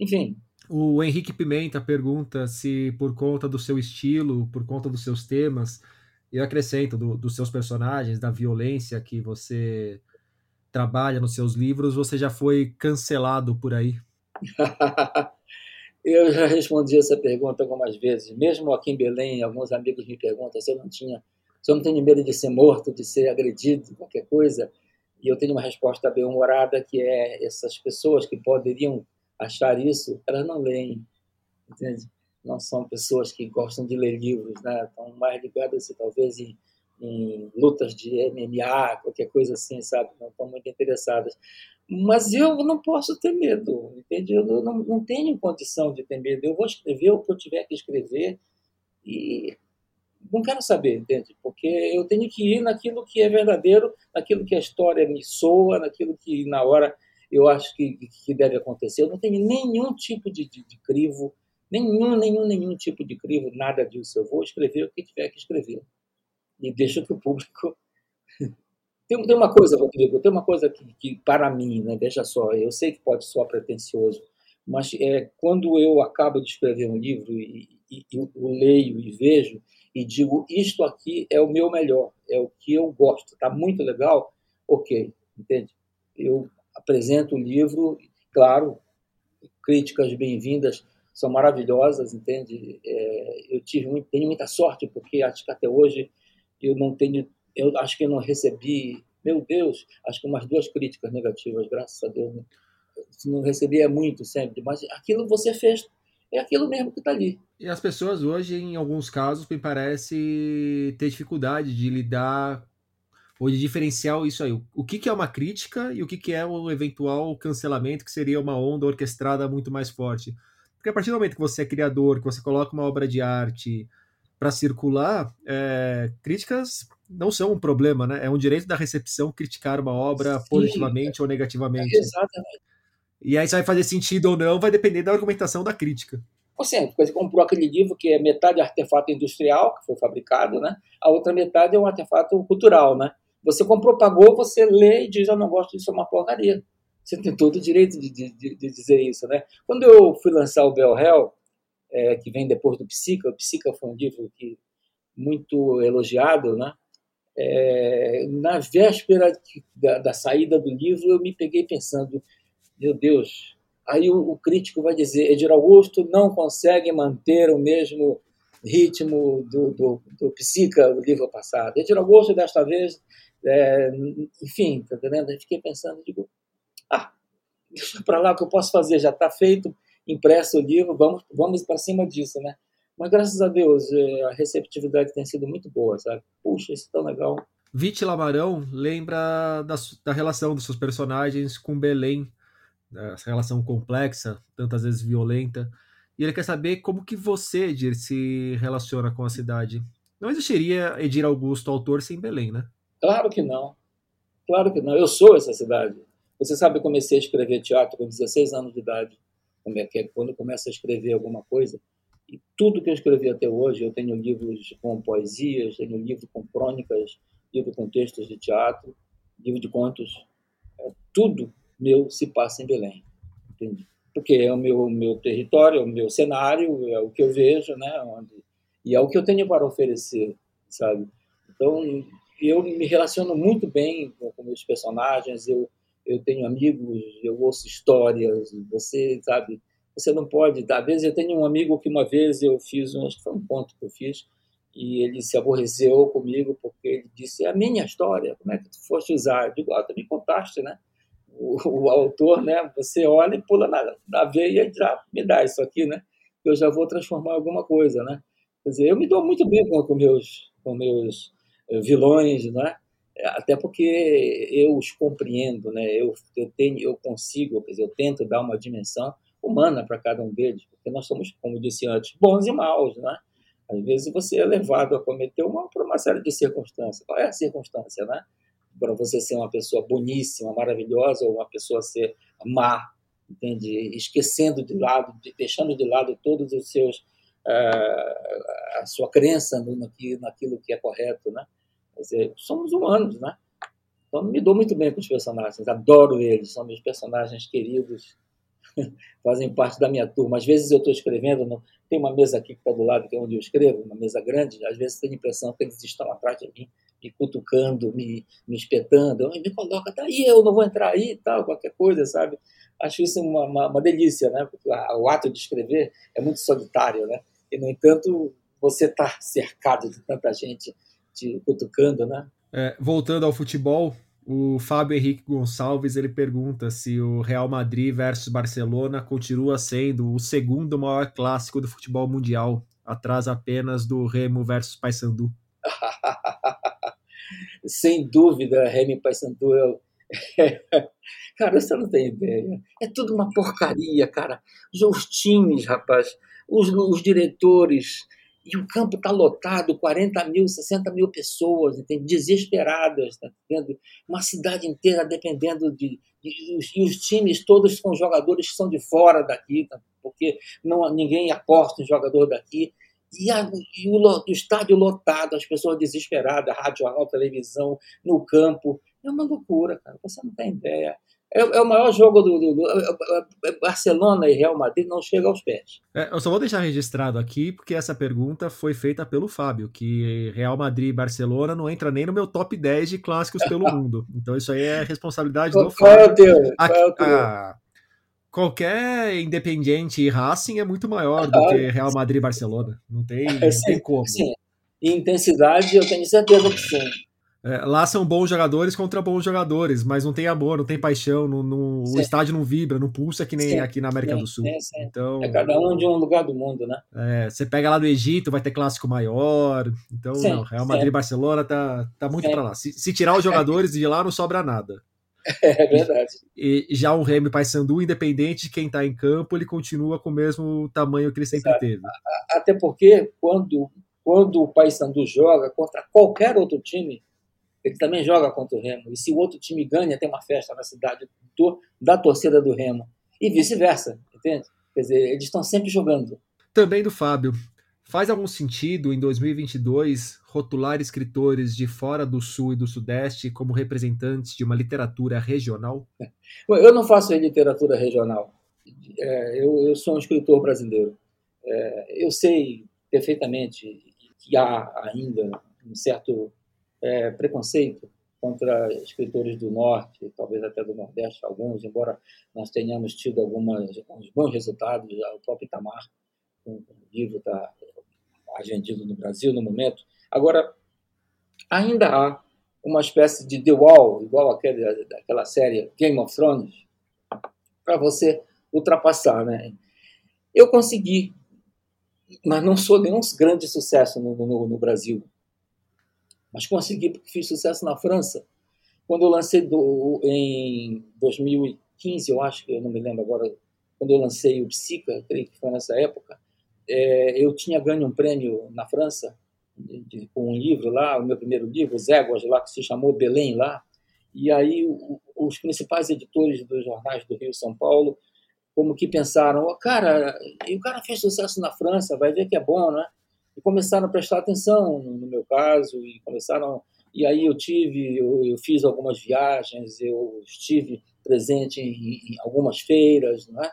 Enfim. O Henrique Pimenta pergunta se por conta do seu estilo, por conta dos seus temas, eu acrescento do, dos seus personagens, da violência que você trabalha nos seus livros, você já foi cancelado por aí? Eu já respondi essa pergunta algumas vezes, mesmo aqui em Belém, alguns amigos me perguntam se eu não tinha, se eu não tenho medo de ser morto, de ser agredido, qualquer coisa. E eu tenho uma resposta bem humorada que é essas pessoas que poderiam achar isso, elas não leem, entende? Não são pessoas que gostam de ler livros, né? Estão mais ligadas talvez em, em lutas de MMA, qualquer coisa assim, sabe? Não estão muito interessadas. Mas eu não posso ter medo, entende? Eu não, não tenho condição de ter medo. Eu vou escrever o que eu tiver que escrever e não quero saber, entende? Porque eu tenho que ir naquilo que é verdadeiro, naquilo que a história me soa, naquilo que na hora eu acho que, que deve acontecer. Eu não tenho nenhum tipo de, de, de crivo, nenhum, nenhum, nenhum tipo de crivo, nada disso. Eu vou escrever o que tiver que escrever. E deixo que o público tem, tem uma coisa, Rodrigo, tem uma coisa que, que, para mim, né, veja só, eu sei que pode soar pretencioso, mas é, quando eu acabo de escrever um livro e, e, e eu leio e vejo e digo, isto aqui é o meu melhor, é o que eu gosto, está muito legal, ok, entende? Eu apresento o livro, claro, críticas bem-vindas, são maravilhosas, entende? É, eu tive tenho muita sorte porque acho que até hoje eu não tenho eu acho que eu não recebi, meu Deus, acho que umas duas críticas negativas, graças a Deus. Né? Não recebia muito sempre, mas aquilo você fez, é aquilo mesmo que está ali. E as pessoas hoje, em alguns casos, me parece ter dificuldade de lidar ou de diferenciar isso aí. O que, que é uma crítica e o que, que é o eventual cancelamento, que seria uma onda orquestrada muito mais forte. Porque a partir do momento que você é criador, que você coloca uma obra de arte para circular, é, críticas não são um problema, né? É um direito da recepção criticar uma obra Sim, positivamente ou negativamente. exatamente. E aí, se vai fazer sentido ou não, vai depender da argumentação da crítica. Você, você comprou aquele livro que é metade artefato industrial, que foi fabricado, né? A outra metade é um artefato cultural, né? Você comprou, pagou, você lê e diz: Eu não gosto disso, é uma porcaria. Você tem todo o direito de, de, de dizer isso, né? Quando eu fui lançar o Bell Hell, é, que vem depois do Psica, o Psica foi um livro que, muito elogiado, né? É, na véspera da, da, saída do livro, eu me peguei pensando: Meu Deus. Aí o, o crítico vai dizer: Edir Augusto não consegue manter o mesmo ritmo do, do, do Psica, do livro passado. Edir Augusto, desta vez, é, enfim, tá entendendo? Eu fiquei pensando, digo, ah, deixa para lá o que eu posso fazer, já está feito, impresso o livro, vamos, vamos para cima disso, né? Mas graças a Deus, é, a receptividade tem sido muito boa, sabe? Puxa, isso é tão legal. Vite Lamarão lembra da, da relação dos seus personagens com Belém, né? essa relação complexa, tantas vezes violenta. E ele quer saber como que você, Edir, se relaciona com a cidade. Não existiria Edir Augusto, autor, sem Belém, né? Claro que não. Claro que não. Eu sou essa cidade. Você sabe, eu comecei a escrever teatro com 16 anos de idade. É? Quando eu começo a escrever alguma coisa, e tudo que eu escrevi até hoje, eu tenho livros com poesias, tenho livro com crônicas, livro com textos de teatro, livro de contos. É, tudo meu se passa em Belém. Entende? Porque é o meu, meu território, é o meu cenário, é o que eu vejo, né? Onde, e é o que eu tenho para oferecer, sabe? Então, eu me relaciono muito bem com, com meus personagens, eu, eu tenho amigos, eu ouço histórias, você sabe, você não pode, às vezes eu tenho um amigo que uma vez eu fiz, um, acho que foi um ponto que eu fiz, e ele se aborreceu comigo porque ele disse, é a minha história, como é que tu foste usar? Eu digo, ah, tu me contaste, né? O, o, autor, né? Você olha e pula na, na veia e já me dá isso aqui, né? Eu já vou transformar alguma coisa, né? Quer dizer, eu me dou muito bem com, com meus com meus vilões, né? Até porque eu os compreendo, né? eu, eu, tenho, eu consigo, quer dizer, eu tento dar uma dimensão humana para cada um deles, porque nós somos, como disse antes, bons e maus. Né? Às vezes você é levado a cometer uma por uma série de circunstâncias. Qual é a circunstância? Né? Para você ser uma pessoa boníssima, maravilhosa, ou uma pessoa ser má, entende? esquecendo de lado, deixando de lado todos os seus. Uh, a sua crença no, naquilo que é correto, né? Quer dizer, somos humanos, né? Então, me dou muito bem com os personagens, adoro eles, são meus personagens queridos, fazem parte da minha turma. Às vezes eu estou escrevendo, tem uma mesa aqui que está do lado, que é onde eu escrevo, uma mesa grande, às vezes tenho a impressão que eles estão atrás de mim, me cutucando, me, me espetando, me coloca, tá aí, eu não vou entrar aí tal, qualquer coisa, sabe? Acho isso uma, uma, uma delícia, né? Porque o ato de escrever é muito solitário, né? E, no entanto, você está cercado de tanta gente te cutucando, né? É, voltando ao futebol, o Fábio Henrique Gonçalves ele pergunta se o Real Madrid versus Barcelona continua sendo o segundo maior clássico do futebol mundial, atrás apenas do Remo versus Paysandu. Sem dúvida, Remo e Paysandu é... cara, você não tem ideia. É tudo uma porcaria, cara. Os times, rapaz, os, os diretores, e o campo está lotado, 40 mil, 60 mil pessoas, entende? desesperadas, tá entendendo? uma cidade inteira dependendo de, de, E os times todos com jogadores que são de fora daqui, tá? porque não, ninguém aposta em jogador daqui. E, a, e o, o, estádio lotado, as pessoas desesperadas, rádio alta, televisão, no campo. É uma loucura, cara. Você não tem ideia. É, é, o maior jogo do, do, do, é, é, Barcelona e Real Madrid não chega aos pés. É, eu só vou deixar registrado aqui porque essa pergunta foi feita pelo Fábio, que Real Madrid e Barcelona não entra nem no meu top 10 de clássicos pelo mundo. Então isso aí é responsabilidade do Fábio. Qual é o teu? Qual é o teu? A, qualquer Independiente e Racing é muito maior do que Real Madrid e Barcelona. Não tem, não tem como. Sim. E intensidade eu tenho certeza que sim. É, lá são bons jogadores contra bons jogadores, mas não tem amor, não tem paixão, não, não, o estádio não vibra, não pulsa que nem sim, aqui na América sim, do Sul. Sim, então, é cada um de um lugar do mundo, né? É, você pega lá do Egito, vai ter clássico maior. Então, não, Real Madrid e Barcelona tá, tá muito para lá. Se, se, tirar os jogadores de lá, não sobra nada. É verdade. E, e já o Remy Paysandu, independente de quem está em campo, ele continua com o mesmo tamanho que ele sempre Exato. teve. Até porque quando, quando o Paysandu joga contra qualquer outro time, ele também joga contra o Remo. E se o outro time ganha, tem uma festa na cidade do, da torcida do Remo. E vice-versa, entende? Quer dizer, eles estão sempre jogando. Também do Fábio. Faz algum sentido, em 2022, rotular escritores de fora do Sul e do Sudeste como representantes de uma literatura regional? Eu não faço literatura regional. É, eu, eu, sou um escritor brasileiro. É, eu sei perfeitamente que há ainda um certo é, preconceito contra escritores do Norte, talvez até do Nordeste, alguns, embora nós tenhamos tido alguns bons resultados, o próprio Itamar, o livro está mais vendido no Brasil no momento. Agora, ainda há uma espécie de The Wall, igual aquele, daquela série Game of Thrones, para você ultrapassar. Né? Eu consegui, mas não sou nenhum grande sucesso no, no, no Brasil mas consegui porque fiz sucesso na França. Quando eu lancei do, em 2015, eu acho que eu não me lembro agora, quando eu lancei o Psica, creio que foi nessa época, é, eu tinha ganho um prêmio na França com um livro lá, o meu primeiro livro, Os Éguas, lá que se chamou Belém lá. E aí o, os principais editores dos jornais do Rio e São Paulo como que pensaram, oh, cara, o cara fez sucesso na França, vai ver que é bom, né? E começaram a prestar atenção no, meu caso e começaram e aí eu tive eu, eu fiz algumas viagens eu estive presente em, em, algumas feiras não é?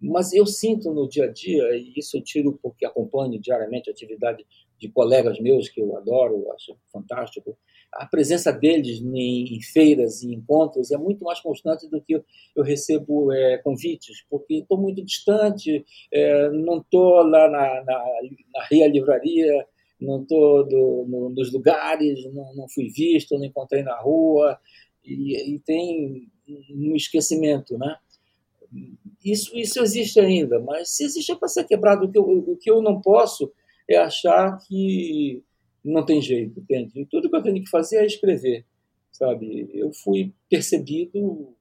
Mas eu sinto no dia a dia e isso eu tiro porque acompanho diariamente a atividade de colegas meus que eu adoro acho fantástico a presença deles em, feiras e encontros é muito mais constante do que eu recebo é, convites, porque estou muito distante, é, não estou lá na, na, na Ria Livraria, não estou no, nos lugares, não, não, fui visto, não encontrei na rua, e, e tem um esquecimento, né? Isso, isso existe ainda, mas se existe é para ser quebrado. O que, eu, o que eu não posso é achar que não tem jeito, entende? E tudo que eu tenho que fazer é escrever, sabe? Eu fui percebido,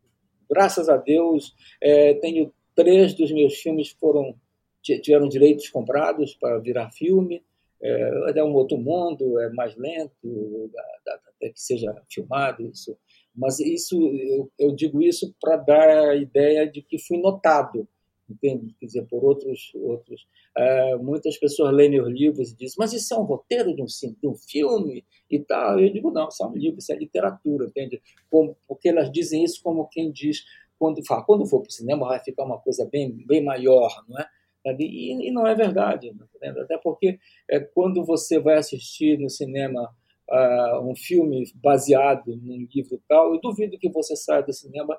graças a Deus, é, tenho três dos meus filmes foram tiveram direitos comprados para virar filme. É, é um outro mundo, é mais lento, até que seja filmado isso. Mas isso eu, eu digo isso para dar a ideia de que fui notado entende? Quer dizer, por outros. outros uh, muitas pessoas leem meus livros e dizem, mas isso é um roteiro de um, de um filme e tal. Eu digo, não, isso é um livro, isso é literatura, entende? Como, porque elas dizem isso como quem diz, quando, fala, quando for para o cinema vai ficar uma coisa bem, bem maior, não é? E, e não é verdade, tá até porque é, quando você vai assistir no cinema uh, um filme baseado num livro tal, eu duvido que você saia do cinema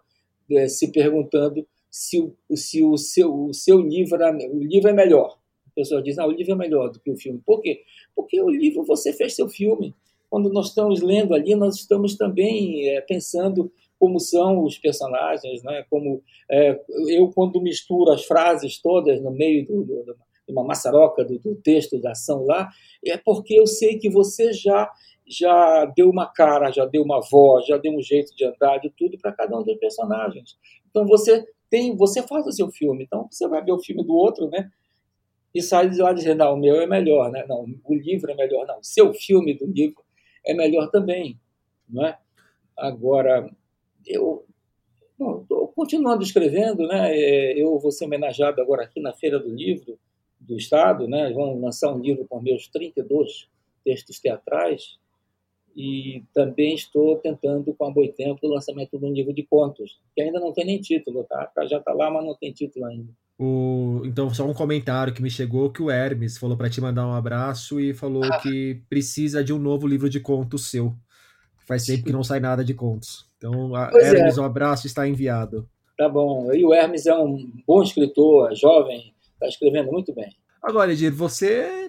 é, se perguntando se o, se o, seu, o seu livro, o livro é melhor. A pessoa diz, ah, o livro é melhor do que o filme. Por quê? Porque o livro você fez seu filme. Quando nós estamos lendo ali, nós estamos também é, pensando como são os personagens, né? Como é, eu quando misturo as frases todas no meio do, do, de uma maçaroca do, do texto da ação lá, é porque eu sei que você já já deu uma cara, já deu uma voz, já deu um jeito de andar, de tudo para cada um dos personagens. Então você tem, você faz o seu filme, então você vai ver o filme do outro, né? E sai de lá dizendo, não, o meu é melhor, né? Não, o livro é melhor, não. O seu filme do livro é melhor também, não é? Agora, eu estou continuando escrevendo, né? É, eu vou ser homenageado agora aqui na Feira do Livro do Estado, né? Vão lançar um livro com meus 32 textos teatrais e também estou tentando com a Boitempo o lançamento de um livro de contos, que ainda não tem nem título, tá? Já está lá, mas não tem título ainda. O... Então, só um comentário que me chegou que o Hermes falou para te mandar um abraço e falou ah. que precisa de um novo livro de contos seu. Faz tempo que não sai nada de contos. Então, a é. Hermes, é. um abraço está enviado. Tá bom. E o Hermes é um bom escritor, jovem, está escrevendo muito bem. Agora, Edir, você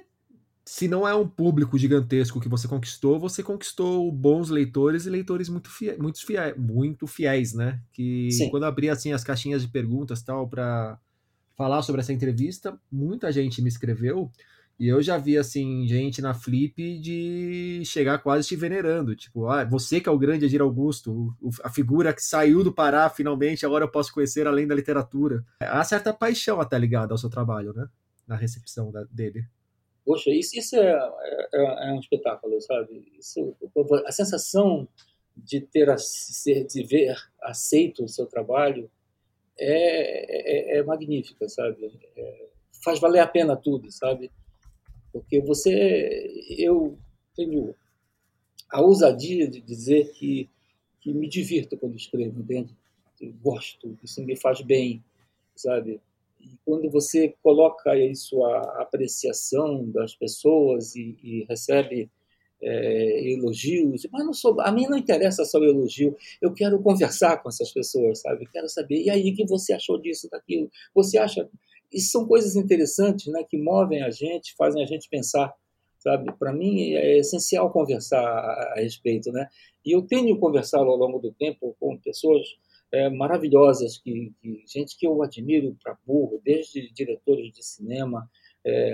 se não é um público gigantesco que você conquistou, você conquistou bons leitores e leitores muito fiéis, muito fiéis, muito fiéis né? Que Sim. quando abri assim as caixinhas de perguntas tal para falar sobre essa entrevista, muita gente me escreveu e eu já vi assim gente na Flip de chegar quase te venerando, tipo, ah, você que é o grande Edir Augusto, a figura que saiu do Pará finalmente, agora eu posso conhecer além da literatura. Há certa paixão até ligada ao seu trabalho, né? Na recepção da, dele. Poxa, isso, isso é, é, é, um espetáculo, sabe? Isso, a sensação de ter de ver aceito o seu trabalho é, é, é magnífica, sabe? É, faz valer a pena tudo, sabe? Porque você, eu tenho a ousadia de dizer que, que me divirto quando escrevo, entende? Gosto, isso me faz bem, sabe? E quando você coloca isso à apreciação das pessoas e, e recebe é, elogios, mas não sou, a mim não interessa só o elogio, eu quero conversar com essas pessoas, sabe? quero saber, e aí, o que você achou disso, daquilo? Você acha. Isso são coisas interessantes né, que movem a gente, fazem a gente pensar, sabe? Para mim é essencial conversar a, a respeito, né? E eu tenho conversado ao longo do tempo com pessoas é, maravilhosas, que, que, gente que eu admiro para burro, desde diretores de cinema, é,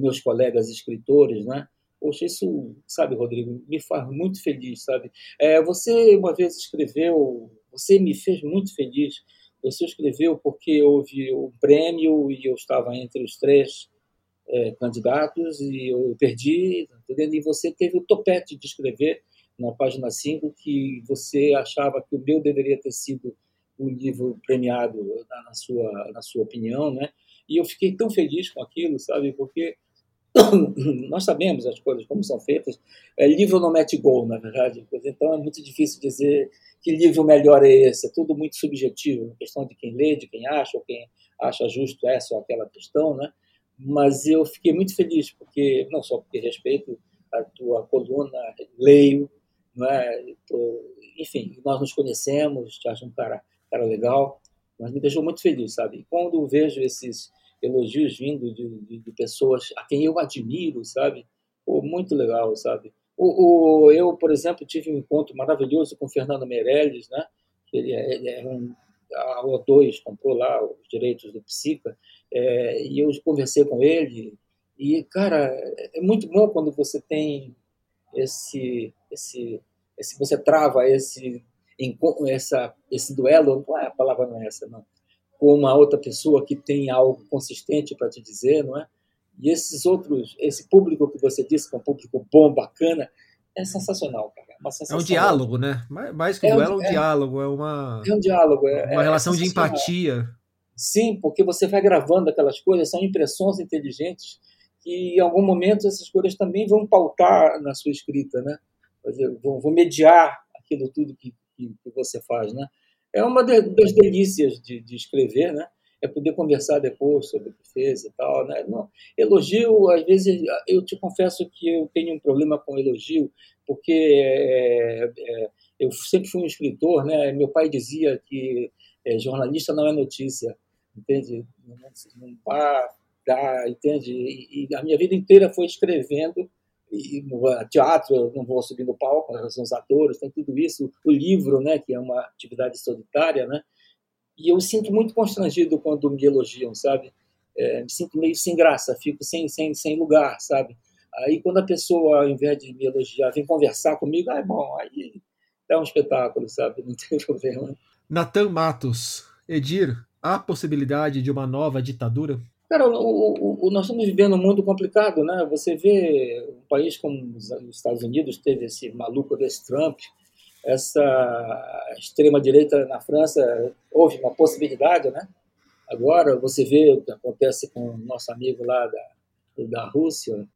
meus colegas escritores, né? Poxa, isso, sabe, Rodrigo, me faz muito feliz, sabe? É, você uma vez escreveu, você me fez muito feliz. Você escreveu porque houve um prêmio e eu estava entre os três é, candidatos e eu perdi, tá? E você teve o topete de escrever na página 5 que você achava que o meu deveria ter sido o livro premiado na, sua, na sua opinião, né? E eu fiquei tão feliz com aquilo, sabe? Porque nós sabemos as coisas como são feitas. É, livro não mete gol, na verdade. Então é muito difícil dizer que livro melhor é esse. É tudo muito subjetivo, questão de quem lê, de quem acha, ou quem acha justo essa ou aquela questão, né? Mas eu fiquei muito feliz porque não só porque respeito a tua coluna, leio, é? Enfim, nós nos conhecemos, te acho um cara, cara legal, mas me deixou muito feliz, sabe? quando vejo esses elogios vindo de, de, de, pessoas a quem eu admiro, sabe? Pô, muito legal, sabe? O, o, eu, por exemplo, tive um encontro maravilhoso com o Fernando Meirelles, né? Ele é, ele é um, a O2 comprou lá os direitos do Psica, é, e eu conversei com ele, e, cara, é muito bom quando você tem esse, esse se você trava esse, essa, esse duelo, não é, a palavra não é essa, não, com uma outra pessoa que tem algo consistente para te dizer, não é? E esses outros, esse público que você disse que é um público bom, bacana, é sensacional, cara. É, é um diálogo, né? Mais que é duelo, um, é um diálogo, é uma. É um diálogo, é, uma relação de empatia. Sim, porque você vai gravando aquelas coisas, são impressões inteligentes que em algum momento essas coisas também vão pautar na sua escrita, né? vou mediar aquilo tudo que, que, que, você faz, né? É uma das delícias de, de, escrever, né? É poder conversar depois sobre o que fez e tal, né? Não, elogio, às vezes, eu te confesso que eu tenho um problema com elogio, porque é, é, eu sempre fui um escritor, né? Meu pai dizia que é, jornalista não é notícia, entende? Não, não vai dar, entende? E, e a minha vida inteira foi escrevendo e teatro, eu não vou subir no palco, são os atores, tem tudo isso, o livro, né, que é uma atividade solitária, né, e eu sinto muito constrangido quando me elogiam, sabe, é, me sinto meio sem graça, fico sem, sem, sem lugar, sabe, aí quando a pessoa, ao invés de me elogiar, vem conversar comigo, ah, é bom, aí é um espetáculo, sabe, não tem problema. Natan Matos, Edir, há possibilidade de uma nova ditadura? Cara, o, o, nós estamos vivendo um mundo complicado, né? Você vê um país como os Estados Unidos teve esse maluco desse Trump, essa extrema direita na França houve uma possibilidade, né? Agora você vê o que acontece com o nosso amigo lá da, da Rússia.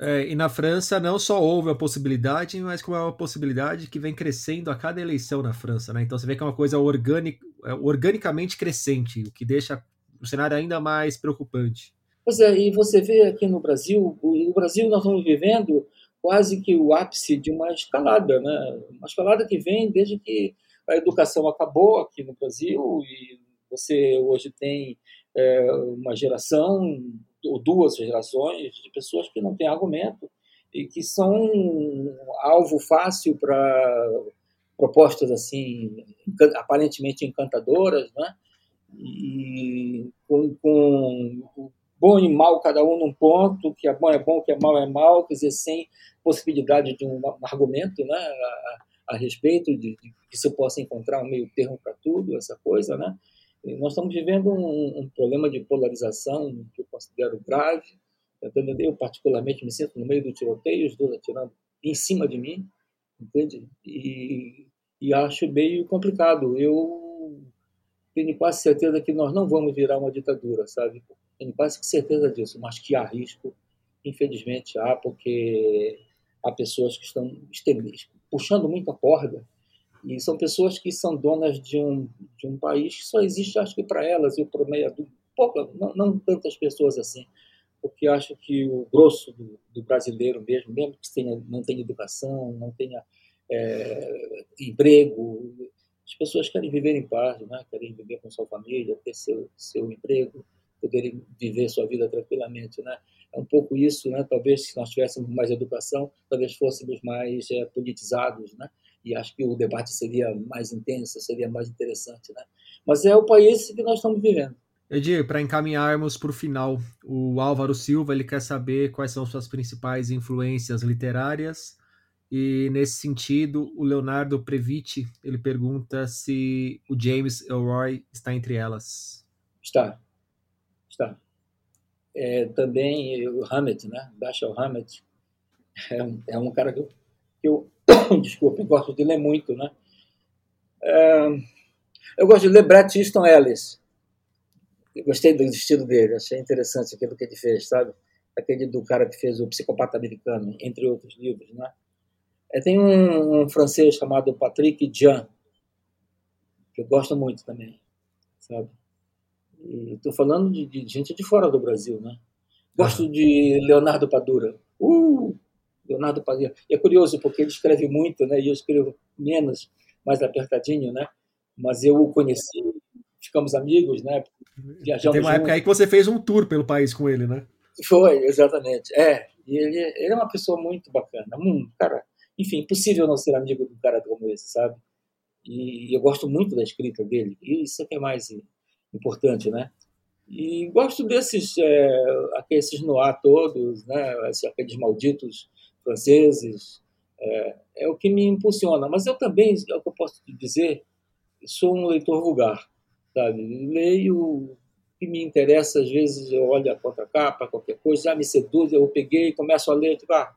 É, e na França não só houve a possibilidade, mas como é uma possibilidade que vem crescendo a cada eleição na França, né? Então você vê que é uma coisa organic, é, organicamente crescente, o que deixa um cenário ainda mais preocupante. Pois é, e você vê aqui no Brasil, o Brasil nós estamos vivendo quase que o ápice de uma escalada, né? Uma escalada que vem desde que a educação acabou aqui no Brasil e você hoje tem é, uma geração ou duas gerações de pessoas que não têm argumento e que são alvo fácil para propostas assim aparentemente encantadoras, né? E com, com bom e mal cada um num ponto, que é bom é bom, que é mal é mal, quer dizer, sem possibilidade de um, argumento, né? A, a respeito de, de, que se possa encontrar um meio termo para tudo, essa coisa, né? E nós estamos vivendo um, um, problema de polarização que eu considero grave. Eu particularmente me sinto no meio do tiroteio, os dois atirando em cima de mim, entende? E, e acho meio complicado. Eu tenho quase certeza que nós não vamos virar uma ditadura, sabe? Tenho quase certeza disso, mas que há risco, infelizmente há, porque há pessoas que estão puxando muita corda e são pessoas que são donas de um, de um país que só existe, acho que, para elas e para meia pouca, não, não, tantas pessoas assim, porque acho que o grosso do, do brasileiro mesmo, mesmo que tenha, não tenha educação, não tenha é, emprego, as pessoas querem viver em paz, né? querem viver com sua família, ter seu, seu emprego, poderem viver sua vida tranquilamente, né? É um pouco isso, né? Talvez se nós tivéssemos mais educação, talvez fôssemos mais é, politizados, né? E acho que o debate seria mais intenso, seria mais interessante, né? Mas é o país que nós estamos vivendo. Edir, para encaminharmos para o final, o Álvaro Silva ele quer saber quais são suas principais influências literárias e nesse sentido o Leonardo Previti ele pergunta se o James Elroy está entre elas. Está, está. É, também o Hammett, né? Dashiell Hammett é um, é um cara que eu, que eu desculpa, eu gosto de ler muito, né? É, eu gosto de ler Bret Easton Ellis. Eu gostei do estilo dele, achei interessante aquilo que ele fez, sabe? Aquele do cara que fez o Psicopata Americano, entre outros livros, né? É, tem um, um francês chamado Patrick Jean, que eu gosto muito também, sabe? Estou falando de, de, gente de fora do Brasil, né? Gosto de Leonardo Padura. Uh, Leonardo Padura. E é curioso porque ele escreve muito, né? E eu escrevo menos, mais apertadinho, né? Mas eu o conheci, ficamos amigos, né? Viajamos Tem uma juntos. época aí que você fez um tour pelo país com ele, né? Foi, exatamente. É, e ele, ele é uma pessoa muito bacana. Um cara, enfim, impossível não ser amigo um cara como esse, sabe? E eu gosto muito da escrita dele. E isso é que é mais importante, né? E gosto desses, é, esses noir todos, né? Aqueles malditos franceses. É, é, o que me impulsiona. Mas eu também, é o que eu posso te dizer, sou um leitor vulgar, sabe? Leio o que me interessa, às vezes eu olho a contracapa, qualquer coisa, já me seduz, eu peguei, começo a ler, tipo, ah,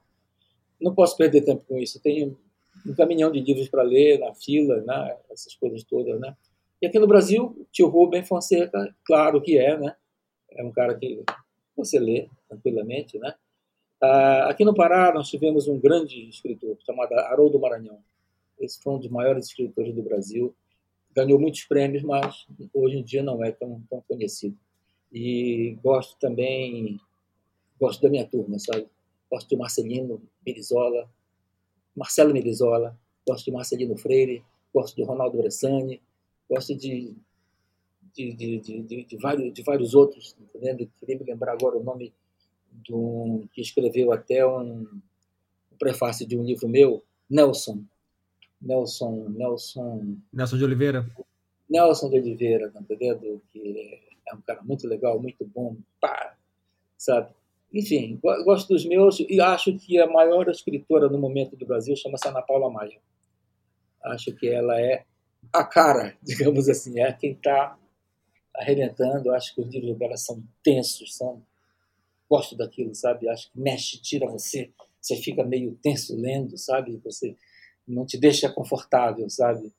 não posso perder tempo com isso. Tenho um caminhão de livros para ler na fila, né? essas coisas todas, né? E aqui no Brasil, tio Rubem Fonseca, claro que é, né? É um cara que você lê tranquilamente, né? Ah, aqui no Pará, nós tivemos um grande escritor chamado Haroldo Maranhão. Esse foi um dos maiores escritores do Brasil. Ganhou muitos prêmios, mas hoje em dia não é tão, tão conhecido. E gosto também, gosto da minha turma, sabe? Gosto de Marcelino Mirizola, Marcelo Mirizola, gosto de Marcelino Freire, gosto de Ronaldo Bressani, gosto de, de, de, de, de, vários, de vários outros, entendendo? Queria me lembrar agora o nome do, que escreveu até um, um prefácio de um livro meu, Nelson. Nelson, Nelson. Nelson de Oliveira. Nelson de Oliveira, tá entendendo? Que é um cara muito legal, muito bom, pá, sabe? Enfim, gosto dos meus e acho que a maior escritora no momento do Brasil chama-se Ana Paula Maia. Acho que ela é a cara, digamos assim, é quem está arrebentando. Acho que os livros dela são tensos, são gosto daquilo, sabe? Acho que mexe, tira você, você fica meio tenso lendo, sabe? Você não te deixa confortável, sabe?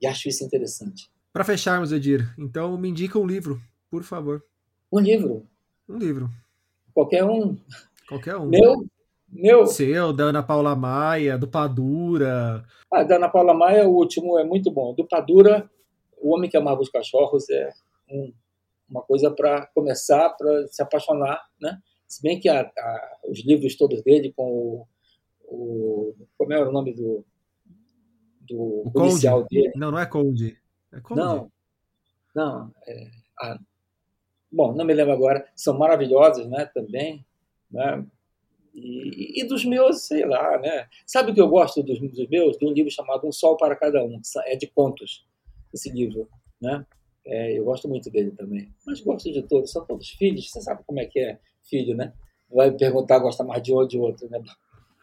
E acho isso interessante. Para fecharmos, Edir, então me indica um livro, por favor. Um livro? Um livro. Qualquer um. Qualquer um. Meu? Meu. Seu, da Ana Paula Maia, do Padura. Ah, da Ana Paula Maia, o último é muito bom. Do Padura, O Homem que Amava os Cachorros é um, uma coisa para começar, para se apaixonar, né? Se bem que a, a, os livros todos dele, com o, o. Como era o nome do, do o policial Cold. dele? Não, não é Cold. É Cold. Não, não. É, a, bom, não me lembro agora, são maravilhosos, né, também, né? E, e, dos meus, sei lá, né? Sabe o que eu gosto dos, dos meus? De um livro chamado Um Sol para Cada Um, é de contos, esse livro, né? É, eu gosto muito dele também. Mas gosto de todos, são todos filhos, você sabe como é que é filho, né? Vai perguntar, gosta mais de um ou de outro, né?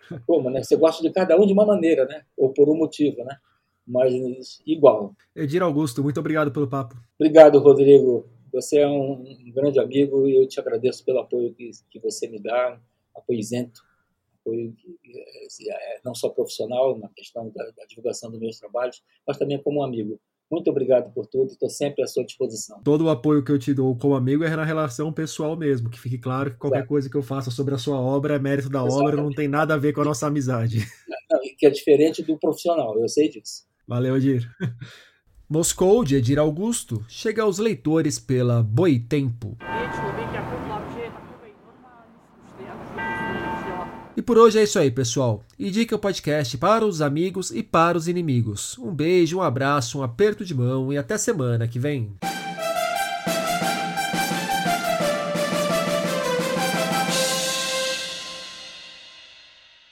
Como, né? Você gosta de cada um de uma maneira, né? Ou por um motivo, né? Mas igual. Edir Augusto, muito obrigado pelo papo. Obrigado, Rodrigo. Você é um, um grande amigo e eu te agradeço pelo apoio que, que você me dá, apoio isento, apoio que, é, não só profissional na questão da, da divulgação dos meus trabalhos, mas também como amigo. Muito obrigado por tudo, estou sempre à sua disposição. Todo o apoio que eu te dou como amigo é na relação pessoal mesmo, que fique claro que qualquer é. coisa que eu faça sobre a sua obra é mérito da Exatamente. obra, não tem nada a ver com a nossa amizade. Não, que é diferente do profissional, eu sei disso. Valeu, Edir. Moscou, de Edir Augusto, chega aos leitores pela Boitempo. E por hoje é isso aí, pessoal. Indique o podcast para os amigos e para os inimigos. Um beijo, um abraço, um aperto de mão e até semana que vem.